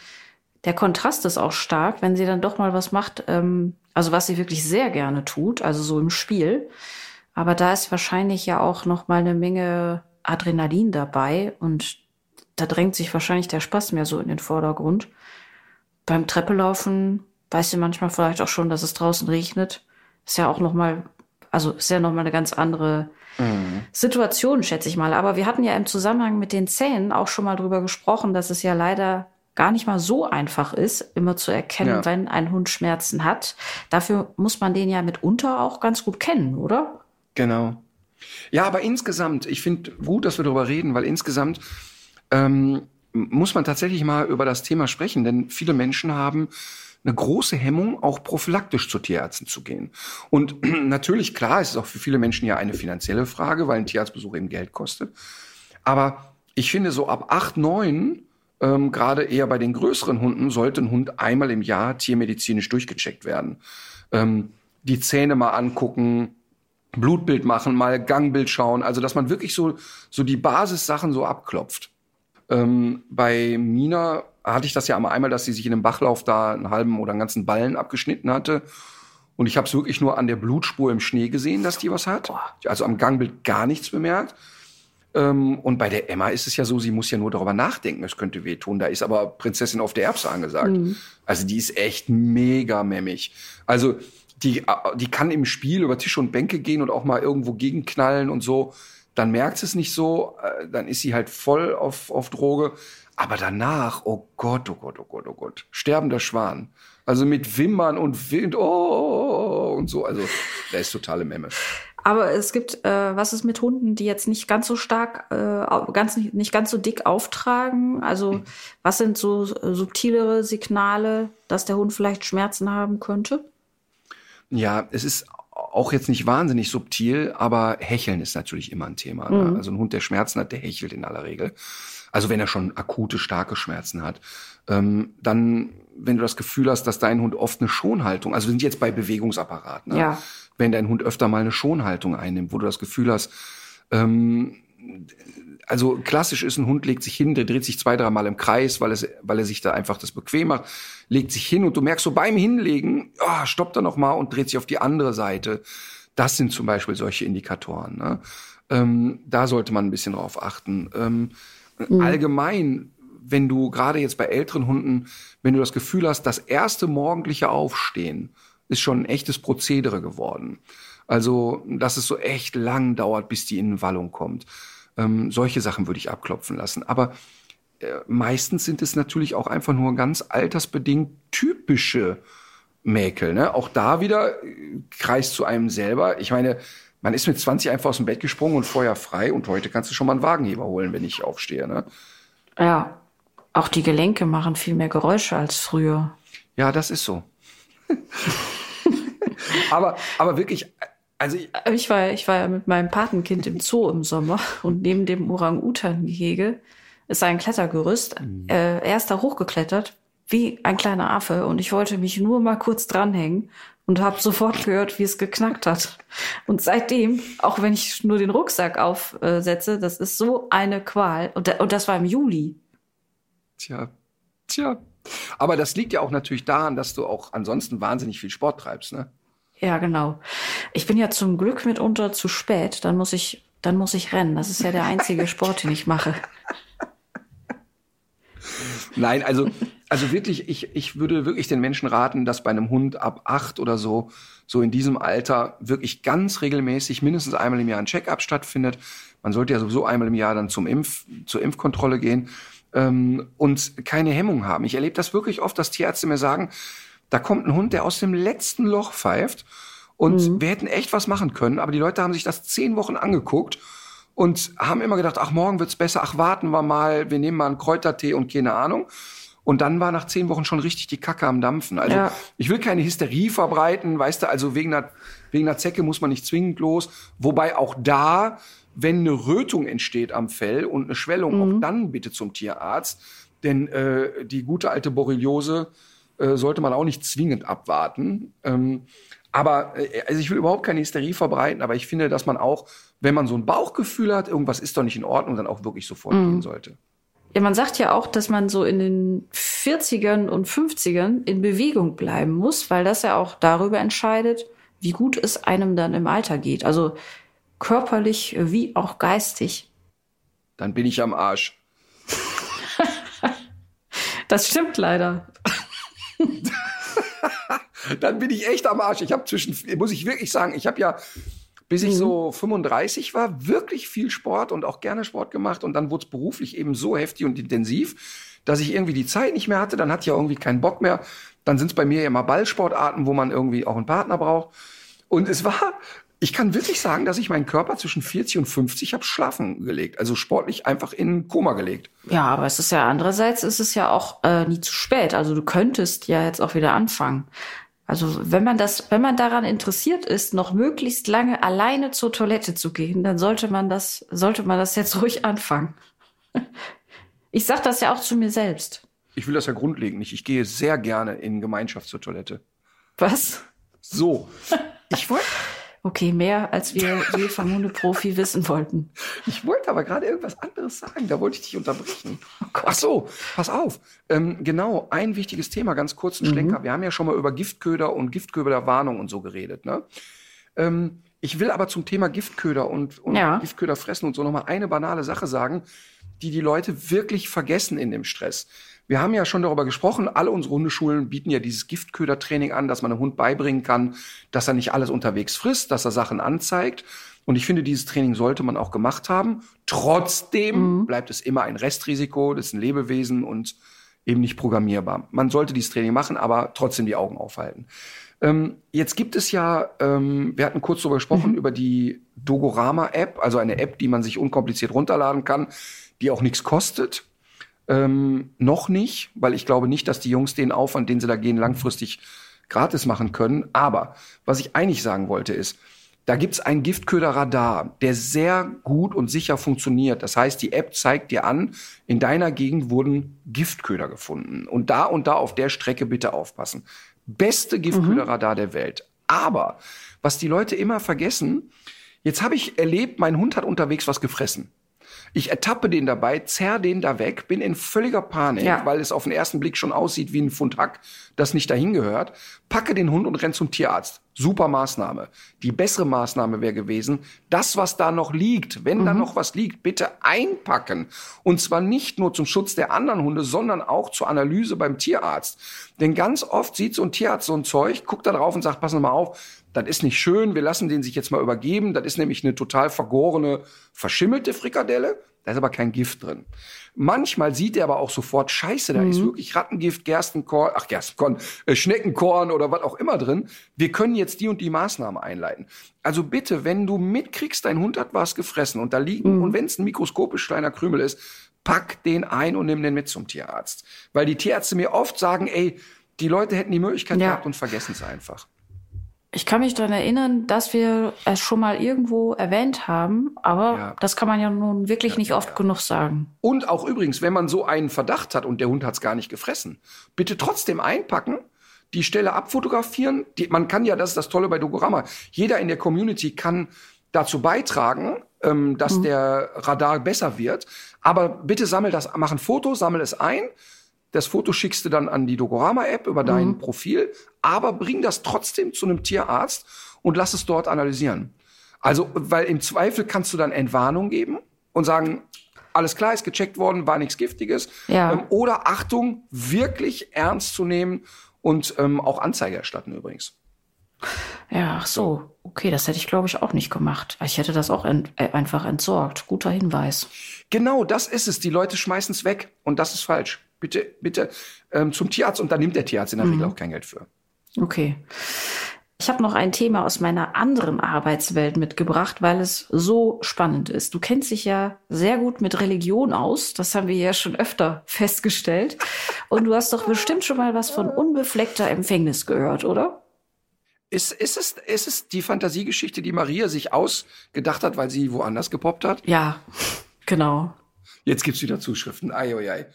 Speaker 3: der Kontrast ist auch stark, wenn sie dann doch mal was macht, ähm, also was sie wirklich sehr gerne tut, also so im Spiel. Aber da ist wahrscheinlich ja auch noch mal eine Menge Adrenalin dabei und da drängt sich wahrscheinlich der Spaß mehr so in den Vordergrund. Beim Treppelaufen weiß sie manchmal vielleicht auch schon, dass es draußen regnet. Ist ja auch noch mal, also ist ja noch mal eine ganz andere mhm. Situation, schätze ich mal. Aber wir hatten ja im Zusammenhang mit den Zähnen auch schon mal drüber gesprochen, dass es ja leider gar nicht mal so einfach ist, immer zu erkennen, ja. wenn ein Hund Schmerzen hat. Dafür muss man den ja mitunter auch ganz gut kennen, oder?
Speaker 2: Genau. Ja, aber insgesamt, ich finde gut, dass wir darüber reden, weil insgesamt ähm, muss man tatsächlich mal über das Thema sprechen, denn viele Menschen haben eine große Hemmung, auch prophylaktisch zu Tierärzten zu gehen. Und <clears throat> natürlich, klar, ist es auch für viele Menschen ja eine finanzielle Frage, weil ein Tierarztbesuch eben Geld kostet. Aber ich finde, so ab acht, neun ähm, gerade eher bei den größeren Hunden sollte ein Hund einmal im Jahr tiermedizinisch durchgecheckt werden. Ähm, die Zähne mal angucken, Blutbild machen, mal Gangbild schauen, also dass man wirklich so, so die Basissachen so abklopft. Ähm, bei Mina hatte ich das ja einmal, dass sie sich in einem Bachlauf da einen halben oder einen ganzen Ballen abgeschnitten hatte. Und ich habe es wirklich nur an der Blutspur im Schnee gesehen, dass die was hat. Also am Gangbild gar nichts bemerkt. Ähm, und bei der Emma ist es ja so, sie muss ja nur darüber nachdenken, es könnte wehtun. Da ist aber Prinzessin auf der Erbse angesagt. Mhm. Also die ist echt mega memmig. Also die, die kann im Spiel über Tische und Bänke gehen und auch mal irgendwo gegenknallen und so. Dann merkt sie es nicht so, äh, dann ist sie halt voll auf, auf Droge. Aber danach, oh Gott, oh Gott, oh Gott, oh Gott, sterbender Schwan. Also mit Wimmern und Wind, oh, und so. Also, da ist totale Memme.
Speaker 3: Aber es gibt, äh, was ist mit Hunden, die jetzt nicht ganz so stark, äh, ganz nicht, ganz so dick auftragen? Also was sind so subtilere Signale, dass der Hund vielleicht Schmerzen haben könnte?
Speaker 2: Ja, es ist auch jetzt nicht wahnsinnig subtil, aber Hecheln ist natürlich immer ein Thema. Ne? Mhm. Also ein Hund, der Schmerzen hat, der hechelt in aller Regel. Also wenn er schon akute, starke Schmerzen hat. Ähm, dann, wenn du das Gefühl hast, dass dein Hund oft eine Schonhaltung, also wir sind jetzt bei Bewegungsapparat, ne?
Speaker 3: ja
Speaker 2: wenn dein Hund öfter mal eine Schonhaltung einnimmt, wo du das Gefühl hast, ähm, also klassisch ist, ein Hund legt sich hin, der dreht sich zwei, dreimal im Kreis, weil, es, weil er sich da einfach das bequem macht, legt sich hin und du merkst so beim Hinlegen, oh, stoppt er noch mal und dreht sich auf die andere Seite. Das sind zum Beispiel solche Indikatoren. Ne? Ähm, da sollte man ein bisschen drauf achten. Ähm, mhm. Allgemein, wenn du gerade jetzt bei älteren Hunden, wenn du das Gefühl hast, das erste morgendliche Aufstehen ist schon ein echtes Prozedere geworden. Also, dass es so echt lang dauert, bis die in Wallung kommt. Ähm, solche Sachen würde ich abklopfen lassen. Aber äh, meistens sind es natürlich auch einfach nur ganz altersbedingt typische Mäkel. Ne? Auch da wieder äh, Kreis zu einem selber. Ich meine, man ist mit 20 einfach aus dem Bett gesprungen und Feuer frei und heute kannst du schon mal einen Wagenheber holen, wenn ich aufstehe. Ne?
Speaker 3: Ja, auch die Gelenke machen viel mehr Geräusche als früher.
Speaker 2: Ja, das ist so. <laughs> aber, aber wirklich, also ich,
Speaker 3: Ich war, ich war ja mit meinem Patenkind im Zoo im Sommer und neben dem Orang-Utan-Gehege ist ein Klettergerüst. Äh, er ist da hochgeklettert, wie ein kleiner Affe und ich wollte mich nur mal kurz dranhängen und habe sofort gehört, wie es geknackt hat. Und seitdem, auch wenn ich nur den Rucksack aufsetze, das ist so eine Qual. Und, und das war im Juli.
Speaker 2: tja, tja. Aber das liegt ja auch natürlich daran, dass du auch ansonsten wahnsinnig viel Sport treibst, ne?
Speaker 3: Ja, genau. Ich bin ja zum Glück mitunter zu spät. Dann muss ich, dann muss ich rennen. Das ist ja der einzige Sport, den ich mache.
Speaker 2: Nein, also, also wirklich, ich, ich würde wirklich den Menschen raten, dass bei einem Hund ab acht oder so, so in diesem Alter wirklich ganz regelmäßig, mindestens einmal im Jahr ein Check-up stattfindet. Man sollte ja sowieso einmal im Jahr dann zum Impf, zur Impfkontrolle gehen ähm, und keine Hemmung haben. Ich erlebe das wirklich oft, dass Tierärzte mir sagen, da kommt ein Hund, der aus dem letzten Loch pfeift und wir hätten echt was machen können, aber die Leute haben sich das zehn Wochen angeguckt und haben immer gedacht, ach, morgen wird's besser, ach, warten wir mal, wir nehmen mal einen Kräutertee und keine Ahnung. Und dann war nach zehn Wochen schon richtig die Kacke am Dampfen. Also
Speaker 3: Ja.
Speaker 2: ich will keine Hysterie verbreiten, weißt du, also wegen einer, wegen einer Zecke muss man nicht zwingend los. Wobei auch da, wenn eine Rötung entsteht am Fell und eine Schwellung, auch dann bitte zum Tierarzt. Denn äh, die gute alte Borreliose äh, sollte man auch nicht zwingend abwarten. Ähm, aber äh, also ich will überhaupt keine Hysterie verbreiten, aber ich finde, dass man auch, wenn man so ein Bauchgefühl hat, irgendwas ist doch nicht in Ordnung, dann auch wirklich sofort gehen sollte.
Speaker 3: Ja, man sagt ja auch, dass man so in den 40ern und 50ern in Bewegung bleiben muss, weil das ja auch darüber entscheidet, wie gut es einem dann im Alter geht. Also körperlich wie auch geistig.
Speaker 2: Dann bin ich am Arsch. <laughs>
Speaker 3: Das stimmt leider. <laughs>
Speaker 2: Dann bin ich echt am Arsch. Ich habe zwischen, muss ich wirklich sagen, ich habe ja, bis ich so 35 war, wirklich viel Sport und auch gerne Sport gemacht. Und dann wurde es beruflich eben so heftig und intensiv, dass ich irgendwie die Zeit nicht mehr hatte. Dann hatte ich ja irgendwie keinen Bock mehr. Dann sind es bei mir ja immer Ballsportarten, wo man irgendwie auch einen Partner braucht. Und es war, ich kann wirklich sagen, dass ich meinen Körper zwischen 40 und 50 habe schlafen gelegt. Also sportlich einfach in Koma gelegt.
Speaker 3: Ja, aber es ist ja andererseits ist es ja auch äh, nie zu spät. Also du könntest ja jetzt auch wieder anfangen. Also wenn man das, wenn man daran interessiert ist, noch möglichst lange alleine zur Toilette zu gehen, dann sollte man das, sollte man das jetzt <laughs> ruhig anfangen. Ich sag das ja auch zu mir selbst.
Speaker 2: Ich will das ja grundlegend nicht. Ich gehe sehr gerne in Gemeinschaft zur Toilette.
Speaker 3: Was?
Speaker 2: So. <laughs> Ich wollte
Speaker 3: Okay, mehr als wir je <laughs> vom Hundeprofi wissen wollten.
Speaker 2: Ich wollte aber gerade irgendwas anderes sagen, da wollte ich dich unterbrechen. Ach so, pass auf. Ähm, genau, ein wichtiges Thema, ganz kurz ein Schlenker. Wir haben ja schon mal über Giftköder und Giftköderwarnung und so geredet. Ne? Ähm, ich will aber zum Thema Giftköder und, und
Speaker 3: Ja.
Speaker 2: Giftköder fressen und so nochmal eine banale Sache sagen, die die Leute wirklich vergessen in dem Stress. Wir haben ja schon darüber gesprochen, alle unsere Hundeschulen bieten ja dieses Giftködertraining an, dass man einem Hund beibringen kann, dass er nicht alles unterwegs frisst, dass er Sachen anzeigt. Und ich finde, dieses Training sollte man auch gemacht haben. Trotzdem bleibt es immer ein Restrisiko, das ist ein Lebewesen und eben nicht programmierbar. Man sollte dieses Training machen, aber trotzdem die Augen aufhalten. Ähm, jetzt gibt es ja, ähm, wir hatten kurz darüber gesprochen, über die Dogorama-App, also eine App, die man sich unkompliziert runterladen kann, die auch nichts kostet. Ähm, noch nicht, weil ich glaube nicht, dass die Jungs den Aufwand, den sie da gehen, langfristig gratis machen können. Aber was ich eigentlich sagen wollte ist, da gibt's ein Giftköderradar, der sehr gut und sicher funktioniert. Das heißt, die App zeigt dir an, in deiner Gegend wurden Giftköder gefunden. Und da und da auf der Strecke bitte aufpassen. Beste Giftköderradar der Welt. Aber was die Leute immer vergessen, jetzt habe ich erlebt, mein Hund hat unterwegs was gefressen. Ich ertappe den dabei, zerr den da weg, bin in völliger Panik,
Speaker 3: Ja.
Speaker 2: weil es auf den ersten Blick schon aussieht wie ein Pfund Hack, das nicht dahin gehört. Packe den Hund und renn zum Tierarzt. Super Maßnahme. Die bessere Maßnahme wäre gewesen, das, was da noch liegt, wenn da noch was liegt, bitte einpacken. Und zwar nicht nur zum Schutz der anderen Hunde, sondern auch zur Analyse beim Tierarzt. Denn ganz oft sieht so ein Tierarzt so ein Zeug, guckt da drauf und sagt, passen Sie mal auf, das ist nicht schön, wir lassen den sich jetzt mal übergeben. Das ist nämlich eine total vergorene, verschimmelte Frikadelle. da ist aber kein Gift drin. Manchmal sieht er aber auch sofort, scheiße, da ist wirklich Rattengift, Gerstenkorn, ach Gerstenkorn, äh, Schneckenkorn oder was auch immer drin. Wir können jetzt die und die Maßnahmen einleiten. Also bitte, wenn du mitkriegst, dein Hund hat was gefressen und da liegen, und wenn es ein mikroskopisch kleiner Krümel ist, pack den ein und nimm den mit zum Tierarzt. Weil die Tierärzte mir oft sagen, ey, die Leute hätten die Möglichkeit
Speaker 3: Ja.
Speaker 2: gehabt und vergessen es einfach.
Speaker 3: Ich kann mich daran erinnern, dass wir es schon mal irgendwo erwähnt haben, aber
Speaker 2: Ja.
Speaker 3: das kann man ja nun wirklich nicht oft genug sagen.
Speaker 2: Und auch übrigens, wenn man so einen Verdacht hat und der Hund hat es gar nicht gefressen, bitte trotzdem einpacken, die Stelle abfotografieren. Die, man kann ja, das ist das Tolle bei Dogorama, jeder in der Community kann dazu beitragen, ähm, dass der Radar besser wird. Aber bitte sammel das, mach ein Foto, sammel es ein. Das Foto schickst du dann an die Dogorama-App über dein Profil, aber bring das trotzdem zu einem Tierarzt und lass es dort analysieren. Also, weil im Zweifel kannst du dann Entwarnung geben und sagen, alles klar, ist gecheckt worden, war nichts Giftiges.
Speaker 3: Ja.
Speaker 2: Ähm, oder Achtung, wirklich ernst zu nehmen und ähm, auch Anzeige erstatten übrigens.
Speaker 3: Ja, ach so. Okay, das hätte ich, glaube ich, auch nicht gemacht. Ich hätte das auch ent äh, einfach entsorgt. Guter Hinweis.
Speaker 2: Genau, das ist es. Die Leute schmeißen es weg und das ist falsch. Bitte, bitte ähm, zum Tierarzt und da nimmt der Tierarzt in der Regel auch kein Geld für.
Speaker 3: Okay. Ich habe noch ein Thema aus meiner anderen Arbeitswelt mitgebracht, weil es so spannend ist. Du kennst dich ja sehr gut mit Religion aus. Das haben wir ja schon öfter <laughs> festgestellt. Und du hast doch bestimmt schon mal was von unbefleckter Empfängnis gehört, oder?
Speaker 2: Ist, ist, es, ist es die Fantasiegeschichte, die Maria sich ausgedacht hat, weil sie woanders gepoppt hat?
Speaker 3: Ja, <laughs> genau.
Speaker 2: Jetzt gibt's wieder Zuschriften. Ei, ei, ei.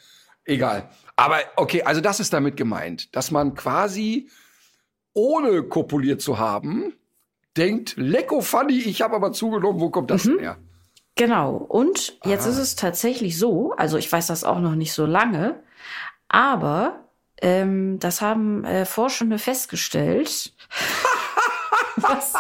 Speaker 2: Egal. Aber okay, also das ist damit gemeint, dass man quasi ohne kopuliert zu haben, denkt, lecko funny, ich habe aber zugenommen, wo kommt das denn her?
Speaker 3: Genau. Und jetzt ist es tatsächlich so, also ich weiß das auch noch nicht so lange, aber ähm, das haben äh, Forschende festgestellt. <laughs> Was?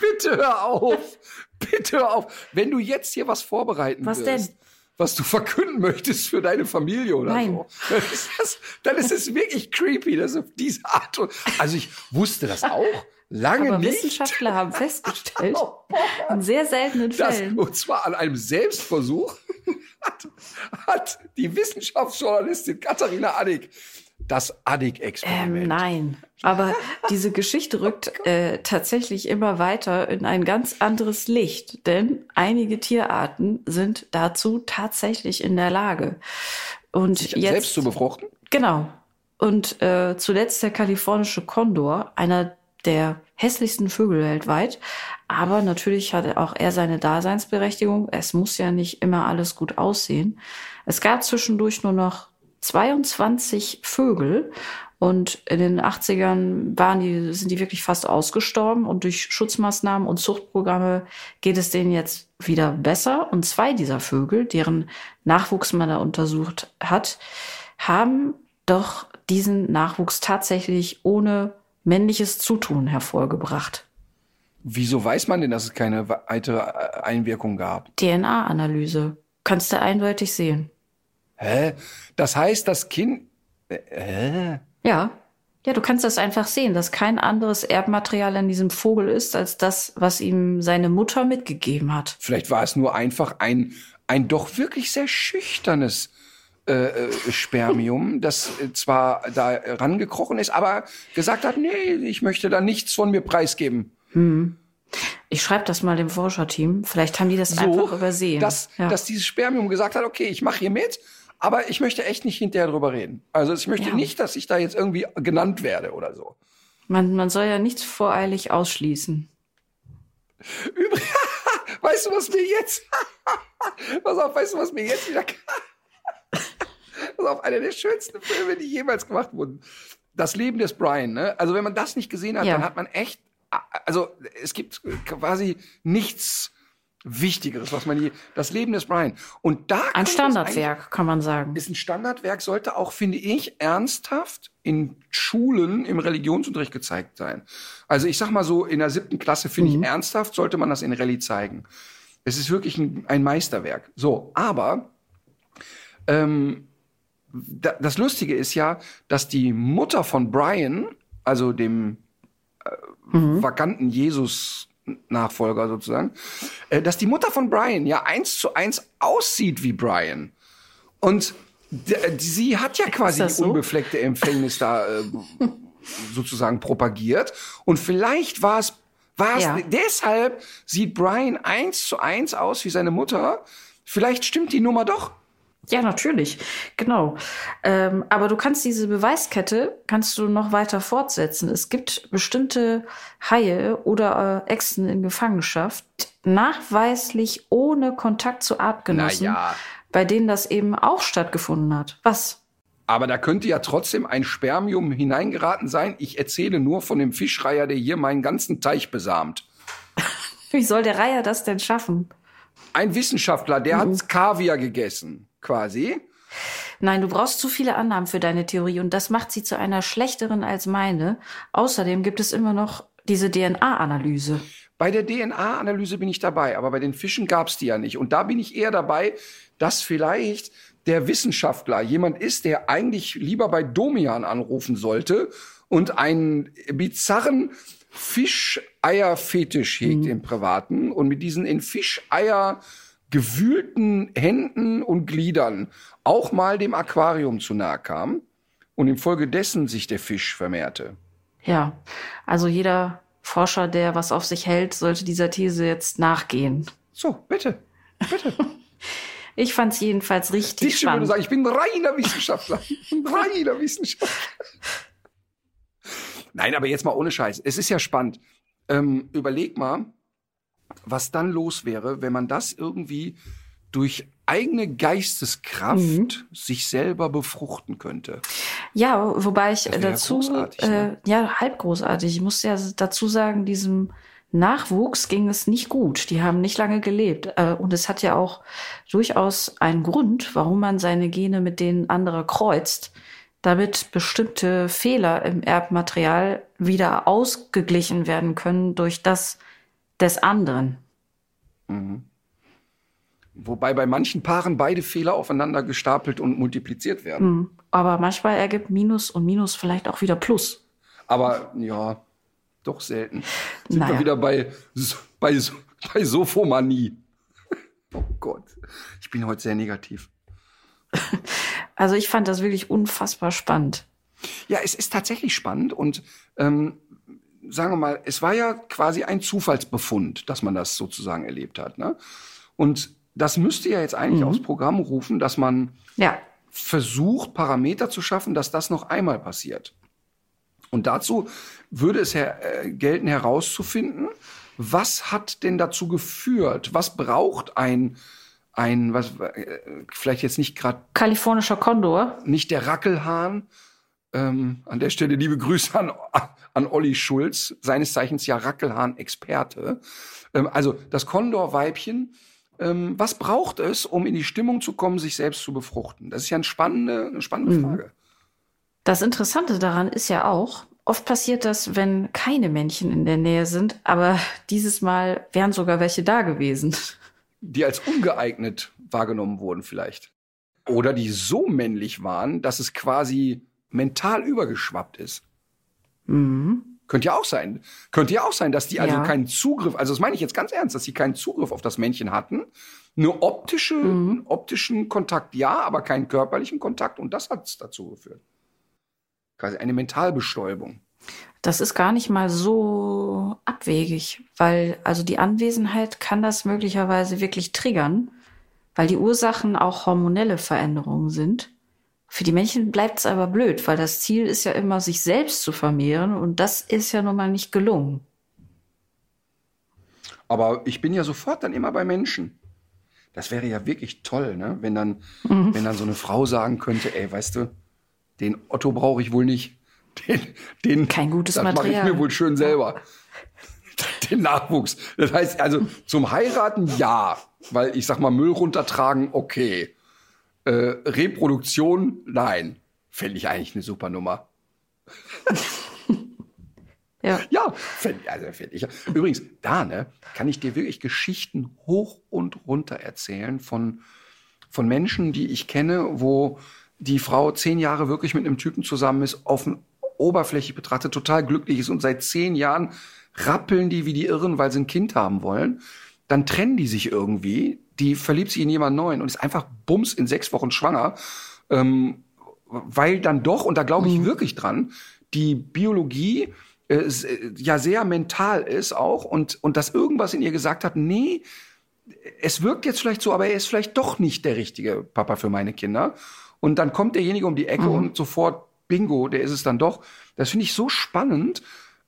Speaker 2: Bitte hör auf. Bitte hör auf. Wenn du jetzt hier was vorbereiten
Speaker 3: Was
Speaker 2: wirst,
Speaker 3: denn?
Speaker 2: Was du <laughs> verkünden möchtest für deine Familie oder
Speaker 3: Nein.
Speaker 2: so, <laughs> dann ist, das, dann ist es wirklich creepy, dass auf diese Art und, also ich wusste das auch lange
Speaker 3: Aber
Speaker 2: nicht.
Speaker 3: Wissenschaftler haben festgestellt, <laughs> in sehr seltenen
Speaker 2: Das,
Speaker 3: Fällen.
Speaker 2: und zwar an einem Selbstversuch hat, hat die Wissenschaftsjournalistin Katharina Addig das Addig-Experiment.
Speaker 3: Ähm, nein, aber diese Geschichte rückt <laughs> äh, tatsächlich immer weiter in ein ganz anderes Licht, denn einige Tierarten sind dazu tatsächlich in der Lage. Und
Speaker 2: Sich
Speaker 3: jetzt
Speaker 2: selbst zu befruchten?
Speaker 3: Genau. Und äh, zuletzt der kalifornische Kondor, einer der hässlichsten Vögel weltweit. Aber natürlich hat auch er seine Daseinsberechtigung. Es muss ja nicht immer alles gut aussehen. Es gab zwischendurch nur noch 22 Vögel und in den 80ern waren die, sind die wirklich fast ausgestorben und durch Schutzmaßnahmen und Zuchtprogramme geht es denen jetzt wieder besser. Und zwei dieser Vögel, deren Nachwuchs man da untersucht hat, haben doch diesen Nachwuchs tatsächlich ohne männliches Zutun hervorgebracht.
Speaker 2: Wieso weiß man denn, dass es keine weitere Einwirkung gab?
Speaker 3: DNA-Analyse. Kannst du eindeutig sehen.
Speaker 2: Hä? Das heißt, das Kind. äh, Hä?
Speaker 3: Ja. Ja, du kannst das einfach sehen, dass kein anderes Erbmaterial in diesem Vogel ist, als das, was ihm seine Mutter mitgegeben hat.
Speaker 2: Vielleicht war es nur einfach ein, ein doch wirklich sehr schüchternes äh, äh, Spermium, <laughs> das äh, zwar da rangekrochen ist, aber gesagt hat, nee, ich möchte da nichts von mir preisgeben.
Speaker 3: Ich schreibe das mal dem Forscherteam. Vielleicht haben die das einfach übersehen.
Speaker 2: Dass,
Speaker 3: ja.
Speaker 2: dass dieses Spermium gesagt hat, okay, ich mache hier mit, aber ich möchte echt nicht hinterher drüber reden. Also ich möchte
Speaker 3: Ja.
Speaker 2: nicht, dass ich da jetzt irgendwie genannt werde oder so.
Speaker 3: man, man soll ja nichts voreilig ausschließen.
Speaker 2: Übrigens, <laughs> weißt du, was mir jetzt, <laughs> pass auf, weißt du, was mir jetzt wieder, <laughs> pass auf, einer der schönsten Filme, die jemals gemacht wurden. Das Leben des Brian, ne? Also wenn man das nicht gesehen hat,
Speaker 3: Ja.
Speaker 2: dann hat man echt, also es gibt quasi nichts Wichtigeres, was man je, das Leben des Brian. Und da
Speaker 3: Ein Standardwerk, kann man sagen.
Speaker 2: ist ein Standardwerk, sollte auch, finde ich, ernsthaft in Schulen im Religionsunterricht gezeigt sein. Also ich sag mal so, in der siebten Klasse finde ich ernsthaft, sollte man das in Rallye zeigen. Es ist wirklich ein, ein Meisterwerk. So, aber ähm, da, das Lustige ist ja, dass die Mutter von Brian, also dem äh, vakanten Jesus Nachfolger sozusagen, äh, dass die Mutter von Brian ja eins zu eins aussieht wie Brian. Und sie hat ja quasi die unbefleckte Empfängnis da äh, sozusagen propagiert. Und vielleicht war es war es ja. deshalb sieht Brian eins zu eins aus wie seine Mutter. Vielleicht stimmt die Nummer doch.
Speaker 3: Ja, natürlich, genau. Ähm, aber du kannst diese Beweiskette kannst du noch weiter fortsetzen. Es gibt bestimmte Haie oder äh, Echsen in Gefangenschaft, nachweislich ohne Kontakt zu Artgenossen, ja. bei denen das eben auch stattgefunden hat. Was?
Speaker 2: Aber da könnte ja trotzdem ein Spermium hineingeraten sein. Ich erzähle nur von dem Fischreiher, der hier meinen ganzen Teich besamt. <laughs>
Speaker 3: Wie soll der Reiher das denn schaffen?
Speaker 2: Ein Wissenschaftler, der mhm. hat Kaviar gegessen, quasi.
Speaker 3: Nein, du brauchst zu viele Annahmen für deine Theorie und das macht sie zu einer schlechteren als meine. Außerdem gibt es immer noch diese DNA-Analyse.
Speaker 2: Bei der DNA-Analyse bin ich dabei, aber bei den Fischen gab es die ja nicht. Und da bin ich eher dabei, dass vielleicht der Wissenschaftler jemand ist, der eigentlich lieber bei Domian anrufen sollte und einen bizarren Fischeierfetisch hegt mhm. im Privaten und mit diesen in Fischeier gewühlten Händen und Gliedern auch mal dem Aquarium zu nahe kam und infolgedessen sich der Fisch vermehrte.
Speaker 3: Ja, also jeder Forscher, der was auf sich hält, sollte dieser These jetzt nachgehen.
Speaker 2: So, bitte, bitte. <laughs>
Speaker 3: Ich fand es jedenfalls richtig
Speaker 2: ich spannend. Sagen, ich bin reiner Wissenschaftler. reiner Wissenschaftler. <laughs> Nein, aber jetzt mal ohne Scheiß. Es ist ja spannend. Ähm, überleg mal, was dann los wäre, wenn man das irgendwie durch eigene Geisteskraft mhm. sich selber befruchten könnte.
Speaker 3: Ja, wobei ich dazu, ja, ne? äh, ja, halb großartig. Ich muss ja dazu sagen, diesem Nachwuchs ging es nicht gut. Die haben nicht lange gelebt. Äh, und es hat ja auch durchaus einen Grund, warum man seine Gene mit denen anderer kreuzt, damit bestimmte Fehler im Erbmaterial wieder ausgeglichen werden können durch das des anderen.
Speaker 2: Mhm. Wobei bei manchen Paaren beide Fehler aufeinander gestapelt und multipliziert werden. Mhm.
Speaker 3: Aber manchmal ergibt Minus und Minus vielleicht auch wieder Plus.
Speaker 2: Aber ja, doch selten. Sind naja. wir wieder bei, bei, bei Sophomanie. <laughs> Oh Gott, ich bin heute sehr negativ. <laughs>
Speaker 3: Also ich fand das wirklich unfassbar spannend.
Speaker 2: Ja, es ist tatsächlich spannend und ähm, sagen wir mal, es war ja quasi ein Zufallsbefund, dass man das sozusagen erlebt hat. Ne? Und das müsste ja jetzt eigentlich mhm. aufs Programm rufen, dass man ja. versucht, Parameter zu schaffen, dass das noch einmal passiert. Und dazu würde es her äh, gelten herauszufinden, was hat denn dazu geführt? Was braucht ein ein was äh, vielleicht jetzt nicht gerade
Speaker 3: kalifornischer Kondor,
Speaker 2: nicht der Rackelhahn. Ähm, an der Stelle liebe Grüße an an Olli Schulz, seines Zeichens ja Rackelhahn-Experte. Ähm, also das Kondorweibchen. Ähm, was braucht es, um in die Stimmung zu kommen, sich selbst zu befruchten? Das ist ja eine spannende, eine spannende mhm. Frage.
Speaker 3: Das Interessante daran ist ja auch, oft passiert das, wenn keine Männchen in der Nähe sind, aber dieses Mal wären sogar welche da gewesen.
Speaker 2: Die als ungeeignet wahrgenommen wurden vielleicht. Oder die so männlich waren, dass es quasi mental übergeschwappt ist. Mhm. Könnte ja auch sein. Könnte ja auch sein, dass die also ja. keinen Zugriff, also das meine ich jetzt ganz ernst, dass sie keinen Zugriff auf das Männchen hatten. Nur optische, mhm. optischen Kontakt ja, aber keinen körperlichen Kontakt und das hat es dazu geführt quasi eine Mentalbestäubung.
Speaker 3: Das ist gar nicht mal so abwegig, weil also die Anwesenheit kann das möglicherweise wirklich triggern, weil die Ursachen auch hormonelle Veränderungen sind. Für die Männchen bleibt es aber blöd, weil das Ziel ist ja immer, sich selbst zu vermehren und das ist ja nun mal nicht gelungen.
Speaker 2: Aber ich bin ja sofort dann immer bei Menschen. Das wäre ja wirklich toll, ne? wenn, dann, mhm. wenn dann so eine Frau sagen könnte, ey, weißt du, den Otto brauche ich wohl nicht. Den, den,
Speaker 3: Kein gutes
Speaker 2: das
Speaker 3: Material.
Speaker 2: mache ich mir wohl schön selber. <laughs> Den Nachwuchs. Das heißt also, zum Heiraten ja, weil ich sag mal, Müll runtertragen, okay. Äh, Reproduktion, nein. Fände ich eigentlich eine super Nummer. <laughs>
Speaker 3: ja.
Speaker 2: Ja, fände also fänd ich. Übrigens, da ne, kann ich dir wirklich Geschichten hoch und runter erzählen von, von Menschen, die ich kenne, wo die Frau zehn Jahre wirklich mit einem Typen zusammen ist, auf, oberflächlich betrachtet total glücklich ist und seit zehn Jahren rappeln die wie die Irren, weil sie ein Kind haben wollen. Dann trennen die sich irgendwie. Die verliebt sich in jemand Neuen und ist einfach bums in sechs Wochen schwanger. Ähm, weil dann doch, und da glaube ich mhm. wirklich dran, die Biologie äh, äh, ja sehr mental ist auch und, und dass irgendwas in ihr gesagt hat, nee, es wirkt jetzt vielleicht so, aber er ist vielleicht doch nicht der richtige Papa für meine Kinder. Und dann kommt derjenige um die Ecke mhm. und sofort, bingo, der ist es dann doch. Das finde ich so spannend.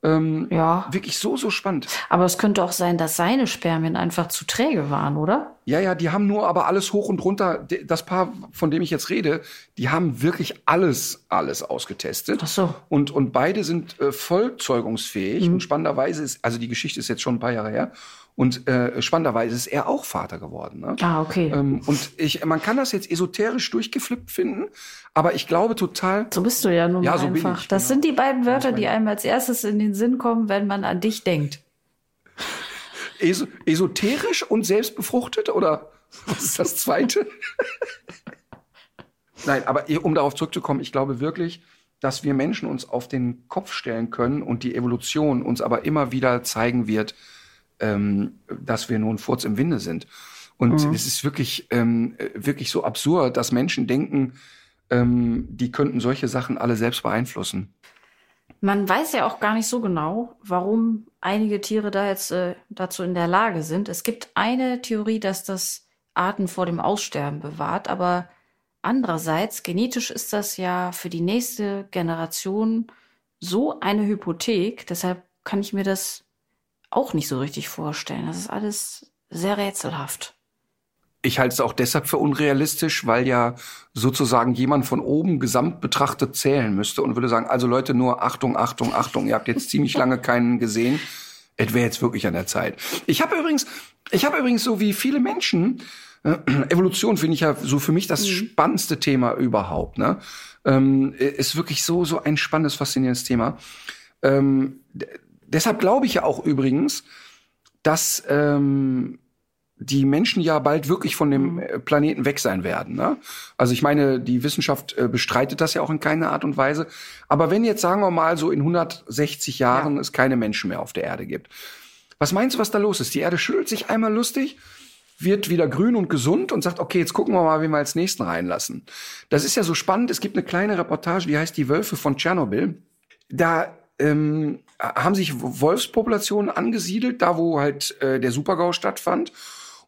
Speaker 2: Ähm, ja. Wirklich so, so spannend.
Speaker 3: Aber es könnte auch sein, dass seine Spermien einfach zu träge waren, oder?
Speaker 2: Ja, ja, die haben nur aber alles hoch und runter. Das Paar, von dem ich jetzt rede, die haben wirklich alles, alles ausgetestet.
Speaker 3: Ach so.
Speaker 2: Und, und beide sind äh, voll zeugungsfähig. Mhm. Und spannenderweise ist, also die Geschichte ist jetzt schon ein paar Jahre her. Und äh, spannenderweise ist er auch Vater geworden. Ne?
Speaker 3: Ah, okay.
Speaker 2: Ähm, und ich, man kann das jetzt esoterisch durchgeflippt finden, aber ich glaube total.
Speaker 3: So bist du ja nun ja, so einfach. Ich, das genau. sind die beiden Wörter, die einem als erstes in den Sinn kommen, wenn man an dich denkt.
Speaker 2: Es esoterisch und selbstbefruchtet oder was ist das Zweite? <laughs> Nein, aber um darauf zurückzukommen, ich glaube wirklich, dass wir Menschen uns auf den Kopf stellen können und die Evolution uns aber immer wieder zeigen wird, ähm, dass wir nun Furz im Winde sind. Und mhm. es ist wirklich, ähm, wirklich so absurd, dass Menschen denken, ähm, die könnten solche Sachen alle selbst beeinflussen.
Speaker 3: Man weiß ja auch gar nicht so genau, warum einige Tiere da jetzt äh, dazu in der Lage sind. Es gibt eine Theorie, dass das Arten vor dem Aussterben bewahrt, aber andererseits, genetisch ist das ja für die nächste Generation so eine Hypothek, deshalb kann ich mir das auch nicht so richtig vorstellen. Das ist alles sehr rätselhaft.
Speaker 2: Ich halte es auch deshalb für unrealistisch, weil ja sozusagen jemand von oben gesamt betrachtet zählen müsste und würde sagen, also Leute, nur Achtung, Achtung, Achtung, ihr habt jetzt ziemlich lange keinen gesehen. Es wäre jetzt wirklich an der Zeit. Ich habe übrigens, ich habe übrigens so wie viele Menschen, äh, Evolution finde ich ja so für mich das mhm. spannendste Thema überhaupt. Ne? Ähm, ist wirklich so, so ein spannendes, faszinierendes Thema. Ähm, Deshalb glaube ich ja auch übrigens, dass ähm, die Menschen ja bald wirklich von dem mhm. äh, Planeten weg sein werden. Ne? Also ich meine, die Wissenschaft äh, bestreitet das ja auch in keiner Art und Weise. Aber wenn jetzt, sagen wir mal, so in 160 Jahren ja. es keine Menschen mehr auf der Erde gibt, was meinst du, was da los ist? Die Erde schüttelt sich einmal lustig, wird wieder grün und gesund und sagt, okay, jetzt gucken wir mal, wen wir als nächsten reinlassen. Das ist ja so spannend. Es gibt eine kleine Reportage, die heißt Die Wölfe von Tschernobyl. Da ähm, haben sich Wolfspopulationen angesiedelt, da wo halt äh, der Supergau stattfand.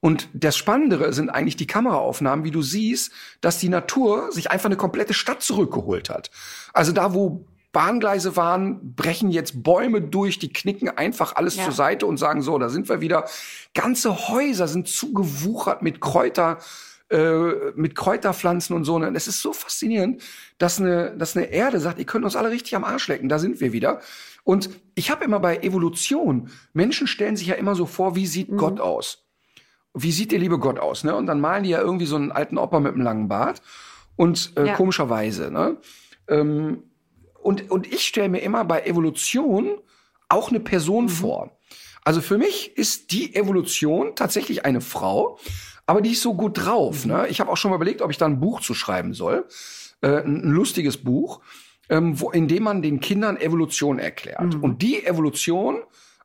Speaker 2: Und das Spannendere sind eigentlich die Kameraaufnahmen, wie du siehst, dass die Natur sich einfach eine komplette Stadt zurückgeholt hat. Also da, wo Bahngleise waren, brechen jetzt Bäume durch, die knicken einfach alles ja. zur Seite und sagen so, da sind wir wieder. Ganze Häuser sind zugewuchert mit Kräuter, äh, mit Kräuterpflanzen und so. Und es ist so faszinierend, dass eine, dass eine Erde sagt, ihr könnt uns alle richtig am Arsch lecken, da sind wir wieder. Und ich habe immer bei Evolution, Menschen stellen sich ja immer so vor, wie sieht mhm. Gott aus? Wie sieht der liebe Gott aus? Ne? Und dann malen die ja irgendwie so einen alten Opa mit einem langen Bart. Und äh, ja. komischerweise, ne? Ähm, und, und ich stelle mir immer bei Evolution auch eine Person mhm. vor. Also für mich ist die Evolution tatsächlich eine Frau, aber die ist so gut drauf. Mhm. Ne? Ich habe auch schon mal überlegt, ob ich da ein Buch zu schreiben soll. Äh, ein lustiges Buch, ähm, wo, in dem man den Kindern Evolution erklärt. Mhm. Und die Evolution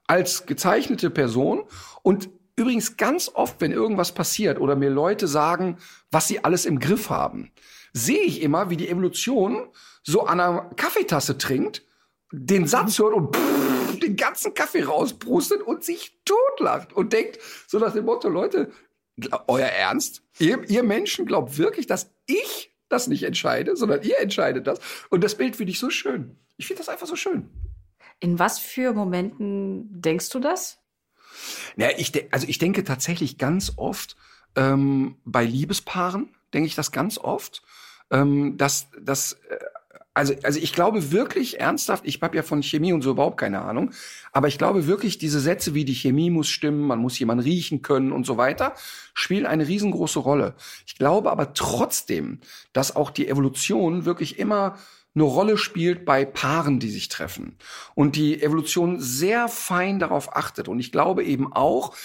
Speaker 2: als gezeichnete Person und übrigens ganz oft, wenn irgendwas passiert oder mir Leute sagen, was sie alles im Griff haben, sehe ich immer, wie die Evolution so an einer Kaffeetasse trinkt, den Satz hört und pff, den ganzen Kaffee rausprustet und sich totlacht und denkt so nach dem Motto, Leute, euer Ernst? Ihr, ihr Menschen glaubt wirklich, dass ich das nicht entscheide, sondern ihr entscheidet das. Und das Bild finde ich so schön. Ich finde das einfach so schön.
Speaker 3: In was für Momenten denkst du das?
Speaker 2: Ja, ich also ich denke tatsächlich ganz oft ähm, bei Liebespaaren denke ich das ganz oft, ähm, dass dass äh, also, also ich glaube wirklich ernsthaft, ich habe ja von Chemie und so überhaupt keine Ahnung, aber ich glaube wirklich, diese Sätze wie die Chemie muss stimmen, man muss jemanden riechen können und so weiter, spielen eine riesengroße Rolle. Ich glaube aber trotzdem, dass auch die Evolution wirklich immer eine Rolle spielt bei Paaren, die sich treffen. Und die Evolution sehr fein darauf achtet. Und ich glaube eben auch,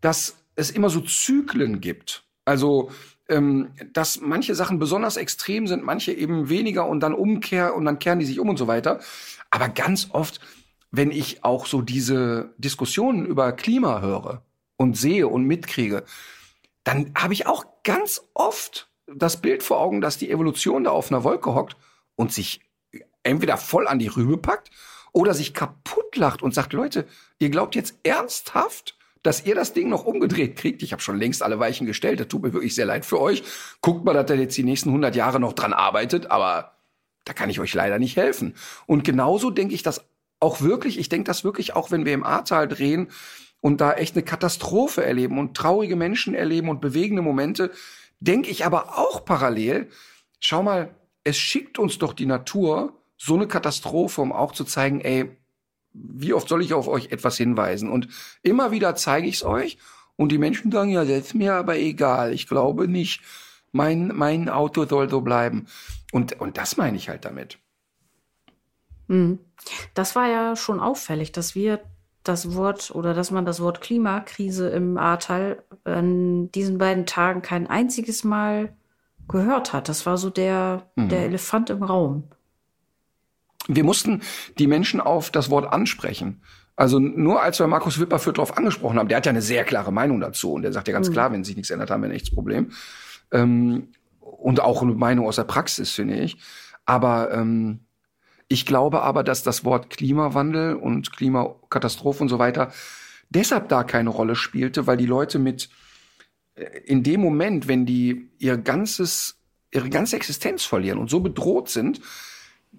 Speaker 2: dass es immer so Zyklen gibt. Also ähm, dass manche Sachen besonders extrem sind, manche eben weniger und dann umkehr und dann kehren die sich um und so weiter. Aber ganz oft, wenn ich auch so diese Diskussionen über Klima höre und sehe und mitkriege, dann habe ich auch ganz oft das Bild vor Augen, dass die Evolution da auf einer Wolke hockt und sich entweder voll an die Rübe packt oder sich kaputt lacht und sagt, Leute, ihr glaubt jetzt ernsthaft, dass ihr das Ding noch umgedreht kriegt. Ich habe schon längst alle Weichen gestellt. Das tut mir wirklich sehr leid für euch. Guckt mal, dass er jetzt die nächsten 100 Jahre noch dran arbeitet, aber da kann ich euch leider nicht helfen. Und genauso denke ich das auch wirklich. Ich denke das wirklich auch, wenn wir im Ahrtal drehen und da echt eine Katastrophe erleben und traurige Menschen erleben und bewegende Momente, denke ich aber auch parallel, schau mal, es schickt uns doch die Natur so eine Katastrophe, um auch zu zeigen, ey, wie oft soll ich auf euch etwas hinweisen? Und immer wieder zeige ich es euch und die Menschen sagen, ja, das ist mir aber egal. Ich glaube nicht. Mein, mein Auto soll so bleiben. Und, und das meine ich halt damit.
Speaker 3: Hm. Das war ja schon auffällig, dass wir das Wort oder dass man das Wort Klimakrise im Ahrtal an diesen beiden Tagen kein einziges Mal gehört hat. Das war so der, mhm. der Elefant im Raum.
Speaker 2: Wir mussten die Menschen auf das Wort ansprechen. Also nur als wir Markus Wipperfürth darauf angesprochen haben, der hat ja eine sehr klare Meinung dazu und der sagt ja ganz mhm. klar, wenn sich nichts ändert, haben wir ein echtes Problem. Ähm, und auch eine Meinung aus der Praxis, finde ich. Aber ähm, ich glaube aber, dass das Wort Klimawandel und Klimakatastrophe und so weiter deshalb da keine Rolle spielte, weil die Leute mit äh, in dem Moment, wenn die ihr ganzes, ihre ganze Existenz verlieren und so bedroht sind,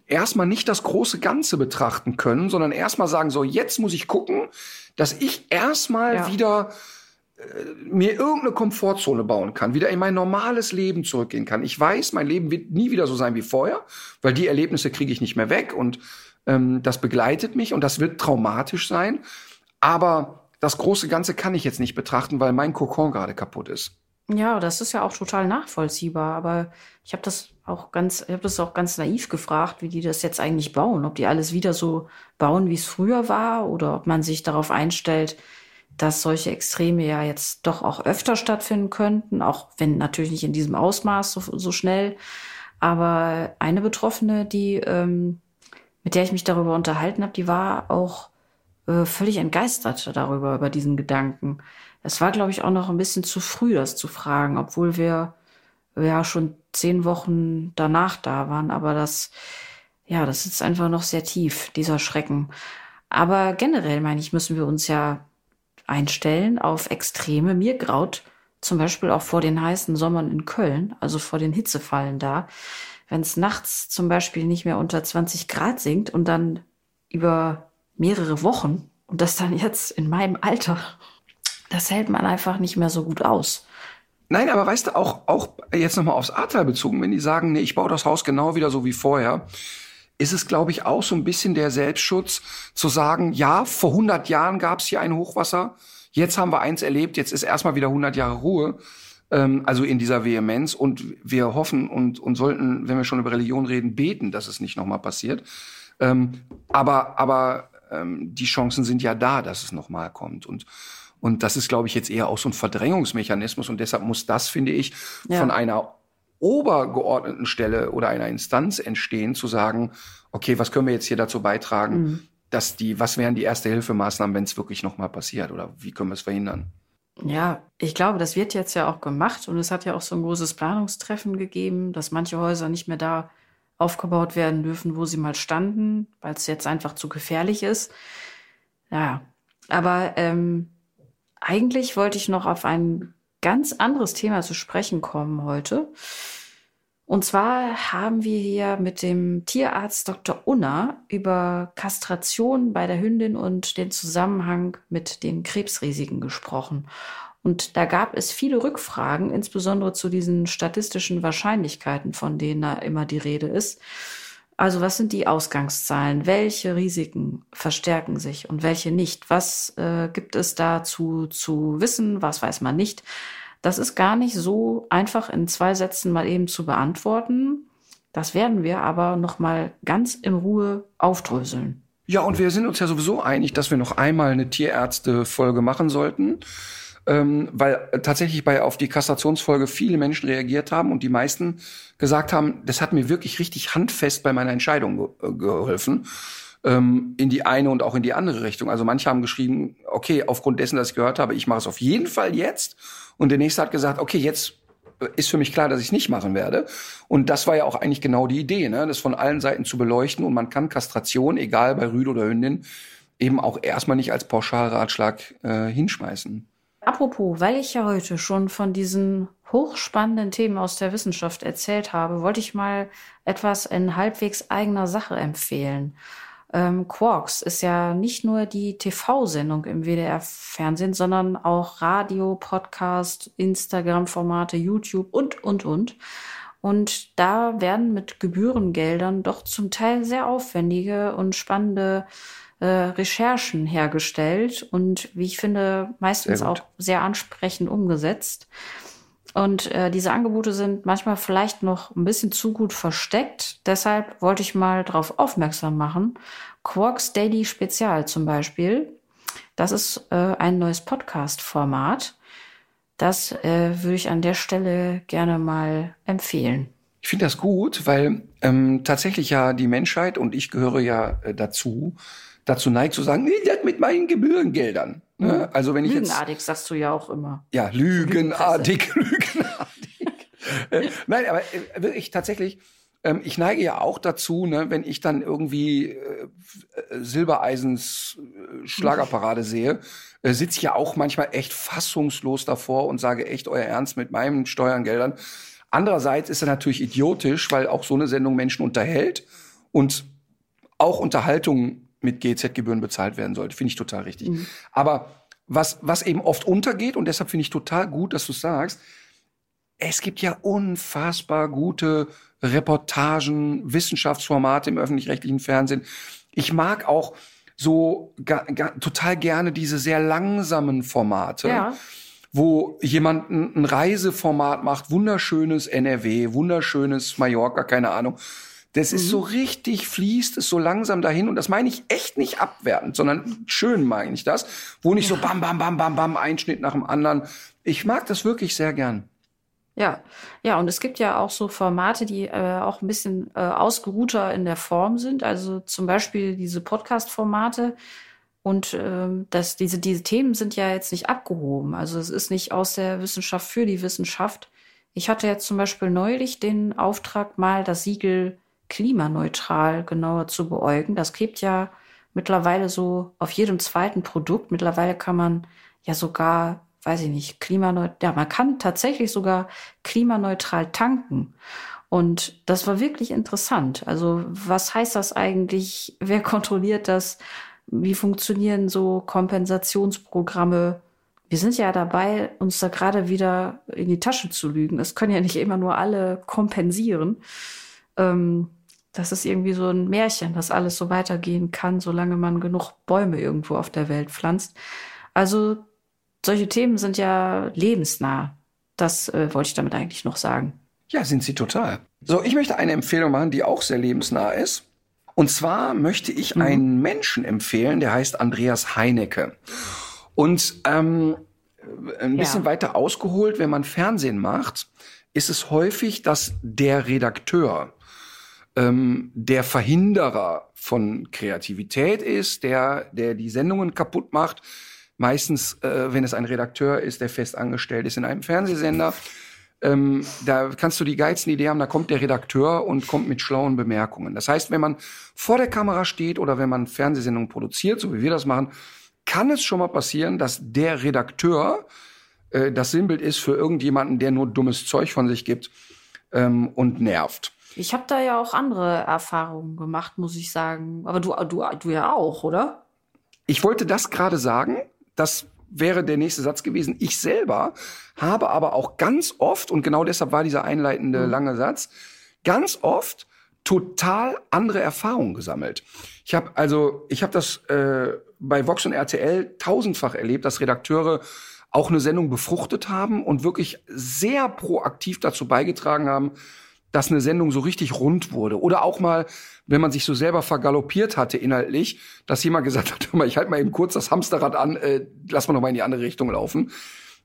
Speaker 2: erstmal nicht das große Ganze betrachten können, sondern erstmal sagen, so, jetzt muss ich gucken, dass ich erstmal ja. wieder äh, mir irgendeine Komfortzone bauen kann, wieder in mein normales Leben zurückgehen kann. Ich weiß, mein Leben wird nie wieder so sein wie vorher, weil die Erlebnisse kriege ich nicht mehr weg und ähm, das begleitet mich und das wird traumatisch sein. Aber das große Ganze kann ich jetzt nicht betrachten, weil mein Kokon gerade kaputt ist.
Speaker 3: Ja, das ist ja auch total nachvollziehbar. Aber ich habe das auch ganz, ich habe das auch ganz naiv gefragt, wie die das jetzt eigentlich bauen. Ob die alles wieder so bauen, wie es früher war, oder ob man sich darauf einstellt, dass solche Extreme ja jetzt doch auch öfter stattfinden könnten, auch wenn natürlich nicht in diesem Ausmaß so, so schnell. Aber eine Betroffene, die, ähm, mit der ich mich darüber unterhalten habe, die war auch äh, völlig entgeistert darüber, über diesen Gedanken. Es war, glaube ich, auch noch ein bisschen zu früh, das zu fragen, obwohl wir ja schon zehn Wochen danach da waren. Aber das, ja, das sitzt einfach noch sehr tief, dieser Schrecken. Aber generell, meine ich, müssen wir uns ja einstellen auf Extreme. Mir graut zum Beispiel auch vor den heißen Sommern in Köln, also vor den Hitzefallen da, wenn es nachts zum Beispiel nicht mehr unter 20 Grad sinkt und dann über mehrere Wochen und das dann jetzt in meinem Alter das hält man einfach nicht mehr so gut aus.
Speaker 2: Nein, aber weißt du, auch, auch jetzt nochmal aufs Ahrtal bezogen, wenn die sagen, nee, ich baue das Haus genau wieder so wie vorher, ist es, glaube ich, auch so ein bisschen der Selbstschutz zu sagen, ja, vor 100 Jahren gab es hier ein Hochwasser, jetzt haben wir eins erlebt, jetzt ist erstmal wieder 100 Jahre Ruhe, ähm, also in dieser Vehemenz und wir hoffen und, und sollten, wenn wir schon über Religion reden, beten, dass es nicht nochmal passiert. Ähm, aber aber ähm, die Chancen sind ja da, dass es nochmal kommt und und das ist, glaube ich, jetzt eher auch so ein Verdrängungsmechanismus. Und deshalb muss das, finde ich, ja. von einer obergeordneten Stelle oder einer Instanz entstehen, zu sagen, okay, was können wir jetzt hier dazu beitragen, mhm. dass die, was wären die Erste-Hilfemaßnahmen, wenn es wirklich nochmal passiert oder wie können wir es verhindern?
Speaker 3: Ja, ich glaube, das wird jetzt ja auch gemacht und es hat ja auch so ein großes Planungstreffen gegeben, dass manche Häuser nicht mehr da aufgebaut werden dürfen, wo sie mal standen, weil es jetzt einfach zu gefährlich ist. Ja, aber ähm, eigentlich wollte ich noch auf ein ganz anderes Thema zu sprechen kommen heute. Und zwar haben wir hier mit dem Tierarzt Dr. Unner über Kastration bei der Hündin und den Zusammenhang mit den Krebsrisiken gesprochen. Und da gab es viele Rückfragen, insbesondere zu diesen statistischen Wahrscheinlichkeiten, von denen da immer die Rede ist. Also was sind die Ausgangszahlen? Welche Risiken verstärken sich und welche nicht? Was äh, gibt es dazu zu wissen? Was weiß man nicht? Das ist gar nicht so einfach in zwei Sätzen mal eben zu beantworten. Das werden wir aber noch mal ganz in Ruhe aufdröseln.
Speaker 2: Ja, und wir sind uns ja sowieso einig, dass wir noch einmal eine Tierärzte-Folge machen sollten ähm, weil tatsächlich bei auf die Kastrationsfolge viele Menschen reagiert haben und die meisten gesagt haben, das hat mir wirklich richtig handfest bei meiner Entscheidung ge äh, geholfen ähm, in die eine und auch in die andere Richtung. Also manche haben geschrieben, okay, aufgrund dessen, dass ich gehört habe, ich mache es auf jeden Fall jetzt. Und der nächste hat gesagt, okay, jetzt ist für mich klar, dass ich es nicht machen werde. Und das war ja auch eigentlich genau die Idee, ne? das von allen Seiten zu beleuchten. Und man kann Kastration, egal bei Rüde oder Hündin, eben auch erstmal nicht als Pauschalratschlag äh, hinschmeißen.
Speaker 3: Apropos, weil ich ja heute schon von diesen hochspannenden Themen aus der Wissenschaft erzählt habe, wollte ich mal etwas in halbwegs eigener Sache empfehlen. Ähm, Quarks ist ja nicht nur die TV-Sendung im WDR-Fernsehen, sondern auch Radio, Podcast, Instagram-Formate, YouTube und, und, und. Und da werden mit Gebührengeldern doch zum Teil sehr aufwendige und spannende äh, Recherchen hergestellt und wie ich finde, meistens auch sehr ansprechend umgesetzt. Und äh, diese Angebote sind manchmal vielleicht noch ein bisschen zu gut versteckt. Deshalb wollte ich mal darauf aufmerksam machen. Quarks Daily Spezial zum Beispiel. Das ist äh, ein neues Podcast-Format. Das äh, würde ich an der Stelle gerne mal empfehlen.
Speaker 2: Ich finde das gut, weil ähm, tatsächlich ja die Menschheit und ich gehöre ja äh, dazu, dazu neigt zu sagen, nee, das mit meinen Gebührengeldern. Ne? Mhm. Also wenn ich
Speaker 3: lügenartig jetzt, sagst du ja auch immer.
Speaker 2: Ja, lügenartig, <laughs> lügenartig. äh, nein, aber äh, wirklich tatsächlich, ähm, ich neige ja auch dazu, ne, wenn ich dann irgendwie äh, Silbereisens äh, Schlagerparade sehe, äh, sitze ich ja auch manchmal echt fassungslos davor und sage echt euer Ernst mit meinen Steuergeldern. Andererseits ist er natürlich idiotisch, weil auch so eine Sendung Menschen unterhält und auch Unterhaltung mit GZ-Gebühren bezahlt werden sollte. Finde ich total richtig. Mhm. Aber was, was eben oft untergeht, und deshalb finde ich total gut, dass du sagst, es gibt ja unfassbar gute Reportagen, Wissenschaftsformate im öffentlich-rechtlichen Fernsehen. Ich mag auch so total gerne diese sehr langsamen Formate. Ja wo jemand ein, Reiseformat macht, wunderschönes NRW, wunderschönes Mallorca, keine Ahnung. Das ist mhm. so richtig, fließt es so langsam dahin. Und das meine ich echt nicht abwertend, sondern schön meine ich das. Wo nicht ja. so bam, bam, bam, bam, bam, Einschnitt nach dem anderen. Ich mag das wirklich sehr gern.
Speaker 3: Ja, ja, und es gibt ja auch so Formate, die äh, auch ein bisschen äh, ausgeruhter in der Form sind. Also zum Beispiel diese Podcast-Formate. Und ähm, das, diese, diese Themen sind ja jetzt nicht abgehoben. Also es ist nicht aus der Wissenschaft für die Wissenschaft. Ich hatte jetzt zum Beispiel neulich den Auftrag, mal das Siegel klimaneutral genauer zu beäugen. Das klebt ja mittlerweile so auf jedem zweiten Produkt. Mittlerweile kann man ja sogar, weiß ich nicht, klimaneutral, ja, man kann tatsächlich sogar klimaneutral tanken. Und das war wirklich interessant. Also was heißt das eigentlich? <laughs> Wer kontrolliert das? Wie funktionieren so Kompensationsprogramme? Wir sind ja dabei, uns da gerade wieder in die Tasche zu lügen. Es können ja nicht immer nur alle kompensieren. Ähm, das ist irgendwie so ein Märchen, dass alles so weitergehen kann, solange man genug Bäume irgendwo auf der Welt pflanzt. Also solche Themen sind ja lebensnah. Das äh, wollte ich damit eigentlich noch sagen.
Speaker 2: Ja, sind sie total. So, ich möchte eine Empfehlung machen, die auch sehr lebensnah ist. Und zwar möchte ich mhm. einen Menschen empfehlen, der heißt Andreas Heinecke. Und ähm, ein bisschen ja. weiter ausgeholt, wenn man Fernsehen macht, ist es häufig, dass der Redakteur ähm, der Verhinderer von Kreativität ist, der, der die Sendungen kaputt macht. Meistens, äh, wenn es ein Redakteur ist, der fest angestellt ist in einem Fernsehsender. Ähm, da kannst du die geilsten Ideen haben, da kommt der Redakteur und kommt mit schlauen Bemerkungen. Das heißt, wenn man vor der Kamera steht oder wenn man Fernsehsendungen produziert, so wie wir das machen, kann es schon mal passieren, dass der Redakteur äh, das Sinnbild ist für irgendjemanden, der nur dummes Zeug von sich gibt ähm, und nervt.
Speaker 3: Ich habe da ja auch andere Erfahrungen gemacht, muss ich sagen. Aber du, du, du ja auch, oder?
Speaker 2: Ich wollte das gerade sagen. Das wäre der nächste Satz gewesen. Ich selber habe aber auch ganz oft, und genau deshalb war dieser einleitende mhm. lange Satz, ganz oft total andere Erfahrungen gesammelt. Ich habe also, ich habe das äh, bei Vox und RTL tausendfach erlebt, dass Redakteure auch eine Sendung befruchtet haben und wirklich sehr proaktiv dazu beigetragen haben, dass eine Sendung so richtig rund wurde. Oder auch mal, wenn man sich so selber vergaloppiert hatte inhaltlich, dass jemand gesagt hat, <laughs> ich halte mal eben kurz das Hamsterrad an, äh, lass mal noch mal in die andere Richtung laufen.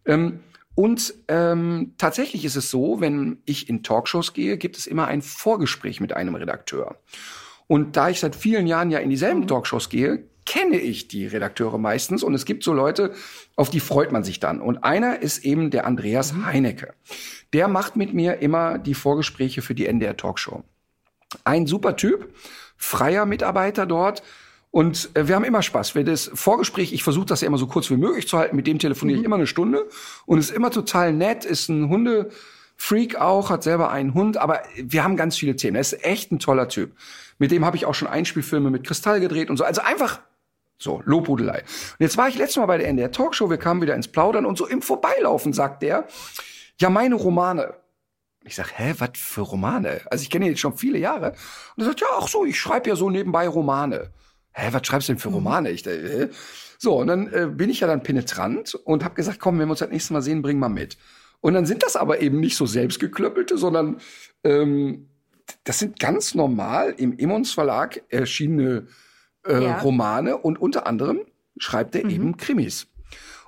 Speaker 2: Ähm, und ähm, tatsächlich ist es so, wenn ich in Talkshows gehe, gibt es immer ein Vorgespräch mit einem Redakteur. Und da ich seit vielen Jahren ja in dieselben mhm. Talkshows gehe, kenne ich die Redakteure meistens und es gibt so Leute, auf die freut man sich dann. Und einer ist eben der Andreas mhm. Heinecke. Der macht mit mir immer die Vorgespräche für die NDR Talkshow. Ein super Typ, freier Mitarbeiter dort, und äh, wir haben immer Spaß. Wenn das Vorgespräch, ich versuche das ja immer so kurz wie möglich zu halten, mit dem telefoniere mhm. ich immer eine Stunde und ist immer total nett, ist ein Hundefreak auch, hat selber einen Hund, aber wir haben ganz viele Themen. Er ist echt ein toller Typ. Mit dem habe ich auch schon Einspielfilme mit Kristall gedreht und so. Also einfach so, Lobhudelei. Und jetzt war ich letztes Mal bei der NDR Talkshow, wir kamen wieder ins Plaudern und so im Vorbeilaufen sagt der, ja, meine Romane. Ich sag, hä, was für Romane? Also ich kenne ihn jetzt schon viele Jahre. Und er sagt, ja, ach so, ich schreibe ja so nebenbei Romane hä, was schreibst du denn für mhm. Romane? Ich, äh, so, und dann äh, bin ich ja dann penetrant und habe gesagt, komm, wenn wir uns das nächste Mal sehen, bring mal mit. Und dann sind das aber eben nicht so selbstgeklöppelte, sondern ähm, das sind ganz normal im Emons Verlag erschienene äh, ja. Romane und unter anderem schreibt er mhm. eben Krimis.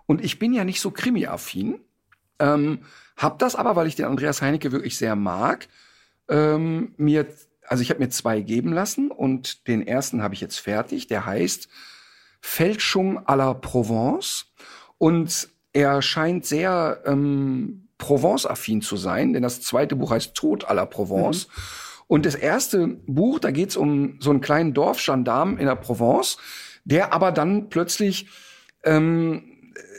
Speaker 2: Und ich bin ja nicht so krimi-affin, ähm, hab das aber, weil ich den Andreas Heinecke wirklich sehr mag, ähm, mir also ich habe mir zwei geben lassen und den ersten habe ich jetzt fertig. Der heißt Fälschung à la Provence und er scheint sehr ähm, Provence-affin zu sein, denn das zweite Buch heißt Tod à la Provence. Mhm. Und das erste Buch, da geht es um so einen kleinen Dorfgendarm in der Provence, der aber dann plötzlich ähm,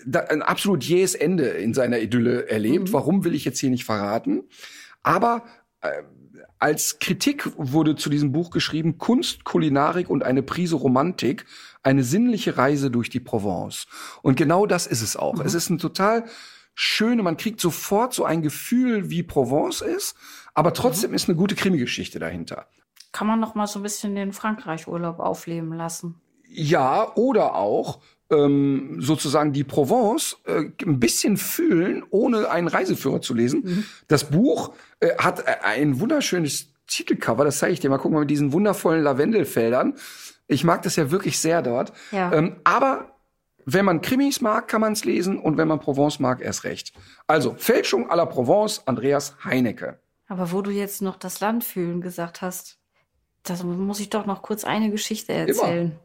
Speaker 2: da ein absolut jähes Ende in seiner Idylle erlebt. Mhm. Warum will ich jetzt hier nicht verraten? Aber äh, als Kritik wurde zu diesem Buch geschrieben, Kunst, Kulinarik und eine Prise Romantik, eine sinnliche Reise durch die Provence. Und genau das ist es auch. Mhm. Es ist ein total schöne, man kriegt sofort so ein Gefühl, wie Provence ist, aber trotzdem mhm. ist eine gute Krimi-Geschichte dahinter.
Speaker 3: Kann man noch mal so ein bisschen den Frankreich-Urlaub aufleben lassen?
Speaker 2: Ja, oder auch ähm, sozusagen die Provence äh, ein bisschen fühlen, ohne einen Reiseführer zu lesen. Mhm. Das Buch äh, hat äh, ein wunderschönes Titelcover, das zeige ich dir mal. Guck mal mit diesen wundervollen Lavendelfeldern. Ich mag das ja wirklich sehr dort. Ja. Ähm, aber wenn man Krimis mag, kann man es lesen und wenn man Provence mag, erst recht. Also Fälschung à la Provence, Andreas Heinecke.
Speaker 3: Aber wo du jetzt noch das Land fühlen gesagt hast, da muss ich doch noch kurz eine Geschichte erzählen.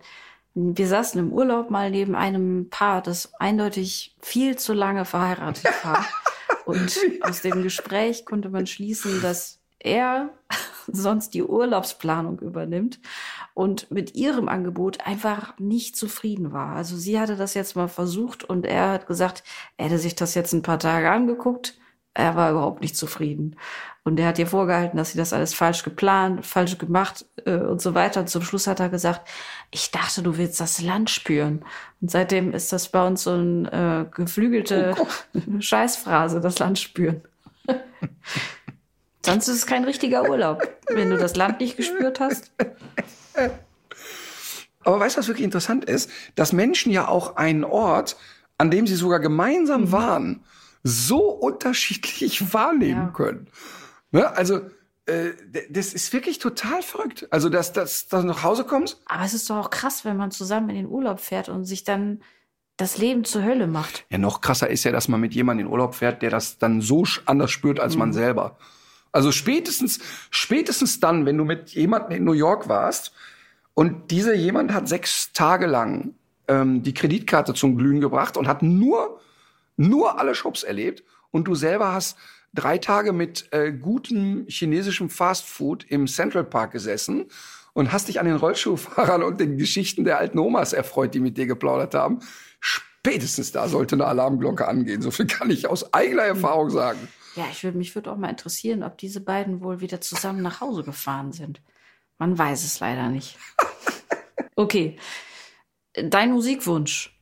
Speaker 3: Immer. Wir saßen im Urlaub mal neben einem Paar, das eindeutig viel zu lange verheiratet war. <laughs> Und aus dem Gespräch konnte man schließen, dass er <laughs> sonst die Urlaubsplanung übernimmt und mit ihrem Angebot einfach nicht zufrieden war. Also sie hatte das jetzt mal versucht und er hat gesagt, er hätte sich das jetzt ein paar Tage angeguckt. Er war überhaupt nicht zufrieden. Und er hat ihr vorgehalten, dass sie das alles falsch geplant, falsch gemacht äh, und so weiter. Und zum Schluss hat er gesagt, ich dachte, du willst das Land spüren. Und seitdem ist das bei uns so eine äh, geflügelte oh <laughs> Scheißphrase, das Land spüren. <laughs> Sonst ist es kein richtiger Urlaub, wenn du das Land nicht gespürt hast.
Speaker 2: Aber weißt du, was wirklich interessant ist? Dass Menschen ja auch einen Ort, an dem sie sogar gemeinsam mhm. waren, so unterschiedlich <laughs> wahrnehmen ja. können. Ne? Also äh, das ist wirklich total verrückt. Also, dass, dass, dass du nach Hause kommst.
Speaker 3: Aber es ist doch auch krass, wenn man zusammen in den Urlaub fährt und sich dann das Leben zur Hölle macht.
Speaker 2: Ja, noch krasser ist ja, dass man mit jemandem in Urlaub fährt, der das dann so anders spürt als mhm. man selber. Also spätestens, spätestens dann, wenn du mit jemandem in New York warst und dieser jemand hat sechs Tage lang ähm, die Kreditkarte zum Glühen gebracht und hat nur, nur alle Shops erlebt und du selber hast drei Tage mit äh, gutem chinesischem Fastfood im Central Park gesessen und hast dich an den Rollschuhfahrern und den Geschichten der alten Omas erfreut, die mit dir geplaudert haben. Spätestens da sollte eine Alarmglocke angehen. So viel kann ich aus eigener Erfahrung sagen.
Speaker 3: Ja, ich würde mich würde auch mal interessieren, ob diese beiden wohl wieder zusammen nach Hause gefahren sind. Man weiß es leider nicht. <laughs> Okay, dein Musikwunsch.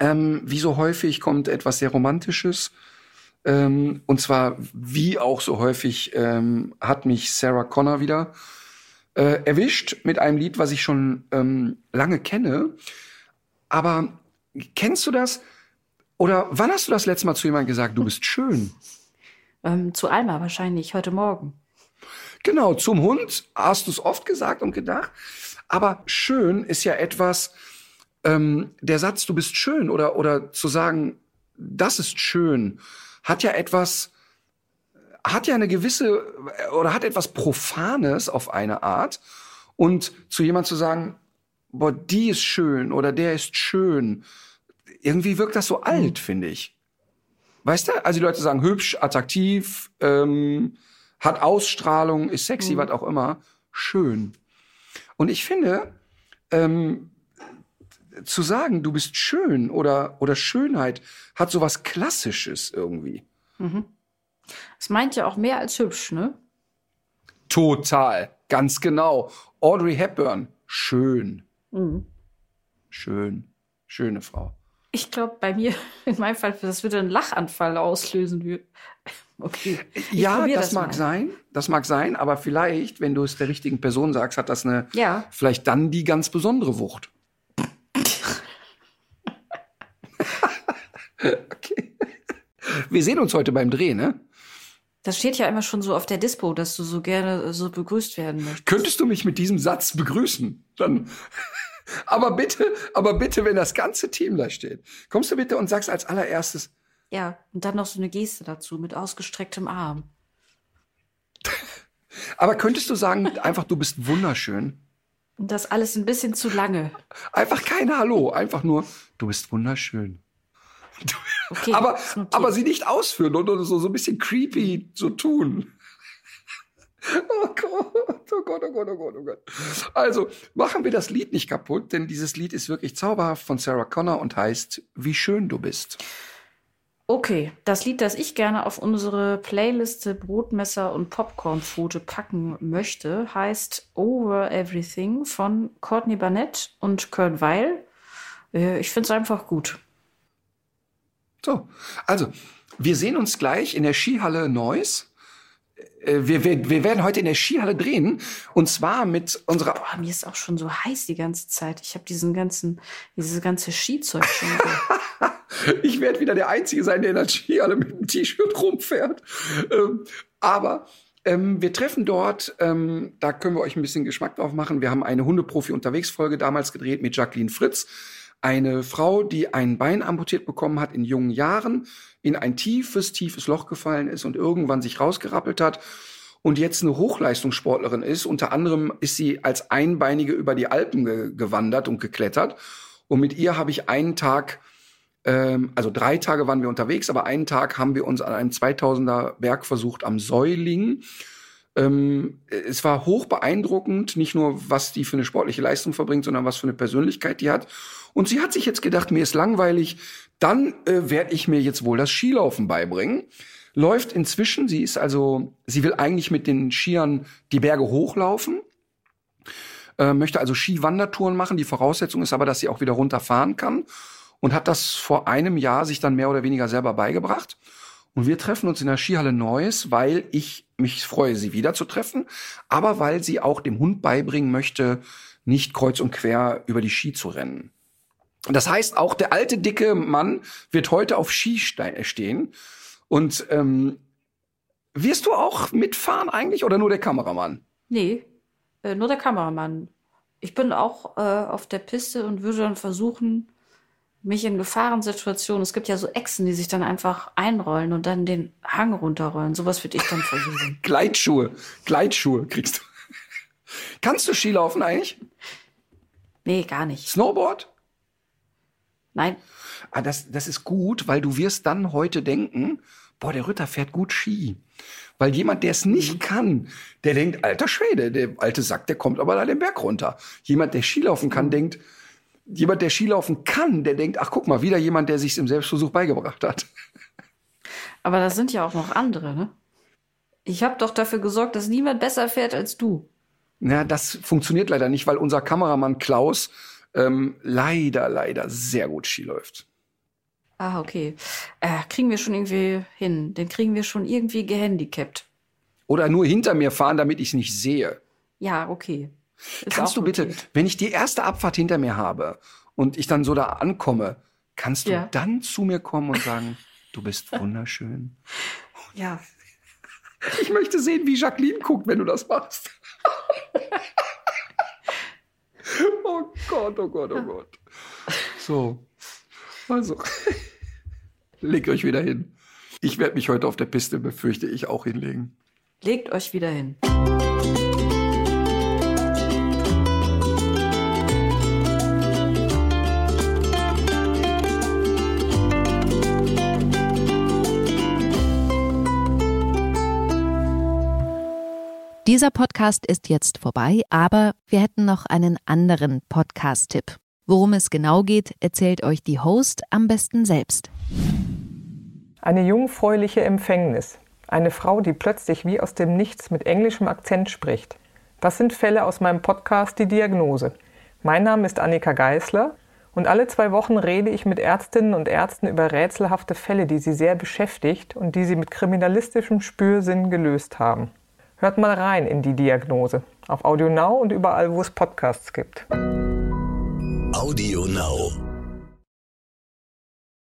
Speaker 2: Ähm, wie so häufig kommt etwas sehr Romantisches. Ähm, und zwar, wie auch so häufig, ähm, hat mich Sarah Connor wieder äh, erwischt mit einem Lied, was ich schon ähm, lange kenne. Aber kennst du das? Oder wann hast du das letzte Mal zu jemandem gesagt, du bist schön?
Speaker 3: Ähm, zu Alma wahrscheinlich, heute Morgen.
Speaker 2: Genau, zum Hund hast du es oft gesagt und gedacht. Aber schön ist ja etwas, ähm, der Satz, du bist schön oder, oder zu sagen, das ist schön, hat ja etwas, hat ja eine gewisse oder hat etwas Profanes auf eine Art. Und zu jemand zu sagen, boah, die ist schön oder der ist schön, irgendwie wirkt das so alt, finde ich. Weißt du? Also die Leute sagen hübsch, attraktiv, ähm, hat Ausstrahlung, ist sexy,
Speaker 3: Mhm.
Speaker 2: was auch immer, schön. Und ich finde, ähm, zu sagen, du bist schön oder, oder Schönheit hat so was Klassisches irgendwie.
Speaker 3: Das meint ja auch mehr als hübsch, ne?
Speaker 2: Total, ganz genau. Audrey Hepburn, schön. Schön, schöne Frau.
Speaker 3: Ich glaube, bei mir, <laughs> in meinem Fall, das würde einen Lachanfall auslösen. Okay. Ich
Speaker 2: ja,
Speaker 3: probier
Speaker 2: das, mag
Speaker 3: mal.
Speaker 2: sein, das mag sein, aber vielleicht, wenn du es der richtigen Person sagst, hat das eine,
Speaker 3: Ja.
Speaker 2: vielleicht dann die ganz besondere Wucht. okay. Wir sehen uns heute beim Dreh, ne?
Speaker 3: Das steht ja immer schon so auf der Dispo, dass du so gerne äh, so begrüßt werden möchtest.
Speaker 2: Könntest du mich mit diesem Satz begrüßen? Dann. Aber bitte, aber bitte, wenn das ganze Team da steht, kommst du bitte und sagst als allererstes,
Speaker 3: Ja, und dann noch so eine Geste dazu mit ausgestrecktem Arm. <laughs>
Speaker 2: aber könntest du sagen, einfach du bist wunderschön?
Speaker 3: Und das alles ein bisschen zu lange.
Speaker 2: Einfach kein Hallo, einfach nur, du bist wunderschön.
Speaker 3: Okay,
Speaker 2: aber, aber sie nicht ausführen und so, so ein bisschen creepy so tun. Oh Gott, oh Gott, oh Gott, oh Gott, oh Gott. Also machen wir das Lied nicht kaputt, denn dieses Lied ist wirklich zauberhaft von Sarah Connor und heißt Wie schön du bist.
Speaker 3: Okay, das Lied, das ich gerne auf unsere Playliste Brotmesser und Popcornpfote packen möchte, heißt Over Everything von Courtney Barnett und Kurt Weil. Äh, Ich finde es einfach gut.
Speaker 2: So, also wir sehen uns gleich in der Skihalle Neuss. Äh, Wir, wir, wir werden heute in der Skihalle drehen und zwar mit unserer
Speaker 3: Boah, mir ist auch schon so heiß die ganze Zeit. Ich habe diesen ganzen, dieses ganze Skizeug schon. <laughs>
Speaker 2: Ich werde wieder der Einzige sein, der in der Skihalle mit dem T-Shirt rumfährt. Ähm, aber ähm, wir treffen dort, ähm, da können wir euch ein bisschen Geschmack drauf machen. Wir haben eine Hundeprofi unterwegs Folge damals gedreht mit Jacqueline Fritz. Eine Frau, die ein Bein amputiert bekommen hat in jungen Jahren, in ein tiefes, tiefes Loch gefallen ist und irgendwann sich rausgerappelt hat und jetzt eine Hochleistungssportlerin ist. Unter anderem ist sie als Einbeinige über die Alpen ge gewandert und geklettert. Und mit ihr habe ich einen Tag ähm, also drei Tage waren wir unterwegs, aber einen Tag haben wir uns an einem 2000er Berg versucht am Säuling. Ähm, es war hoch beeindruckend, nicht nur was die für eine sportliche Leistung verbringt, sondern was für eine Persönlichkeit die hat. Und sie hat sich jetzt gedacht, mir ist langweilig, dann äh, werde ich mir jetzt wohl das Skilaufen beibringen. Läuft inzwischen, sie ist also, sie will eigentlich mit den Skiern die Berge hochlaufen äh, möchte also Skiwandertouren machen. Die Voraussetzung ist aber, dass sie auch wieder runterfahren kann und hat das vor einem Jahr sich dann mehr oder weniger selber beigebracht. Und wir treffen uns in der Skihalle Neuss, weil ich mich freue, sie wieder zu treffen, aber weil sie auch dem Hund beibringen möchte, nicht kreuz und quer über die Ski zu rennen. Das heißt, auch der alte, dicke Mann wird heute auf Ski ste- stehen. Und ähm, wirst du auch mitfahren eigentlich oder nur der Kameramann?
Speaker 3: Nee, äh, nur der Kameramann. Ich bin auch äh, auf der Piste und würde dann versuchen, mich in Gefahrensituationen, es gibt ja so Echsen, die sich dann einfach einrollen und dann den Hang runterrollen. Sowas würde ich dann versuchen. <laughs>
Speaker 2: Gleitschuhe. Gleitschuhe kriegst du. <laughs> Kannst du Skilaufen eigentlich?
Speaker 3: Nee, gar nicht.
Speaker 2: Snowboard?
Speaker 3: Nein,
Speaker 2: Ah, das, das ist gut, weil du wirst dann heute denken, boah, der Ritter fährt gut Ski. Weil jemand, der es nicht kann, der denkt, alter Schwede, der alte Sack, der kommt aber da den Berg runter. Jemand, der Skilaufen kann, denkt, jemand, der Skilaufen kann, der denkt, ach guck mal, wieder jemand, der sich im Selbstversuch beigebracht hat.
Speaker 3: aber da sind ja auch noch andere, ne? Ich habe doch dafür gesorgt, dass niemand besser fährt als du.
Speaker 2: Na, das funktioniert leider nicht, weil unser Kameramann Klaus ähm, leider, leider sehr gut Ski läuft.
Speaker 3: Ah, okay. Äh, kriegen wir schon irgendwie hin. Den kriegen wir schon irgendwie gehandicapt.
Speaker 2: Oder nur hinter mir fahren, damit ich es nicht sehe.
Speaker 3: Ja, okay. Ist
Speaker 2: Kannst du bitte,
Speaker 3: notiert.
Speaker 2: wenn ich die erste Abfahrt hinter mir habe und ich dann so da ankomme, kannst du
Speaker 3: Ja.
Speaker 2: dann zu mir kommen und sagen, du bist <laughs> wunderschön.
Speaker 3: Ja.
Speaker 2: Ich möchte sehen, wie Jacqueline guckt, wenn du das machst. <laughs> <laughs> oh Gott, oh Gott, oh Gott. So. Also. <laughs> Legt euch wieder hin. Ich werde mich heute auf der Piste, befürchte ich, auch hinlegen.
Speaker 3: Legt euch wieder hin.
Speaker 4: Dieser Podcast ist jetzt vorbei, aber wir hätten noch einen anderen Podcast-Tipp. Worum es genau geht, erzählt euch die Host am besten selbst.
Speaker 5: Eine jungfräuliche Empfängnis. Eine Frau, die plötzlich wie aus dem Nichts mit englischem Akzent spricht. Das sind Fälle aus meinem Podcast Die Diagnose. Mein Name ist Annika Geißler und alle zwei Wochen rede ich mit Ärztinnen und Ärzten über rätselhafte Fälle, die sie sehr beschäftigt und die sie mit kriminalistischem Spürsinn gelöst haben. Hört mal rein in die Diagnose auf Audio Now und überall, wo es Podcasts gibt.
Speaker 1: Audio Now.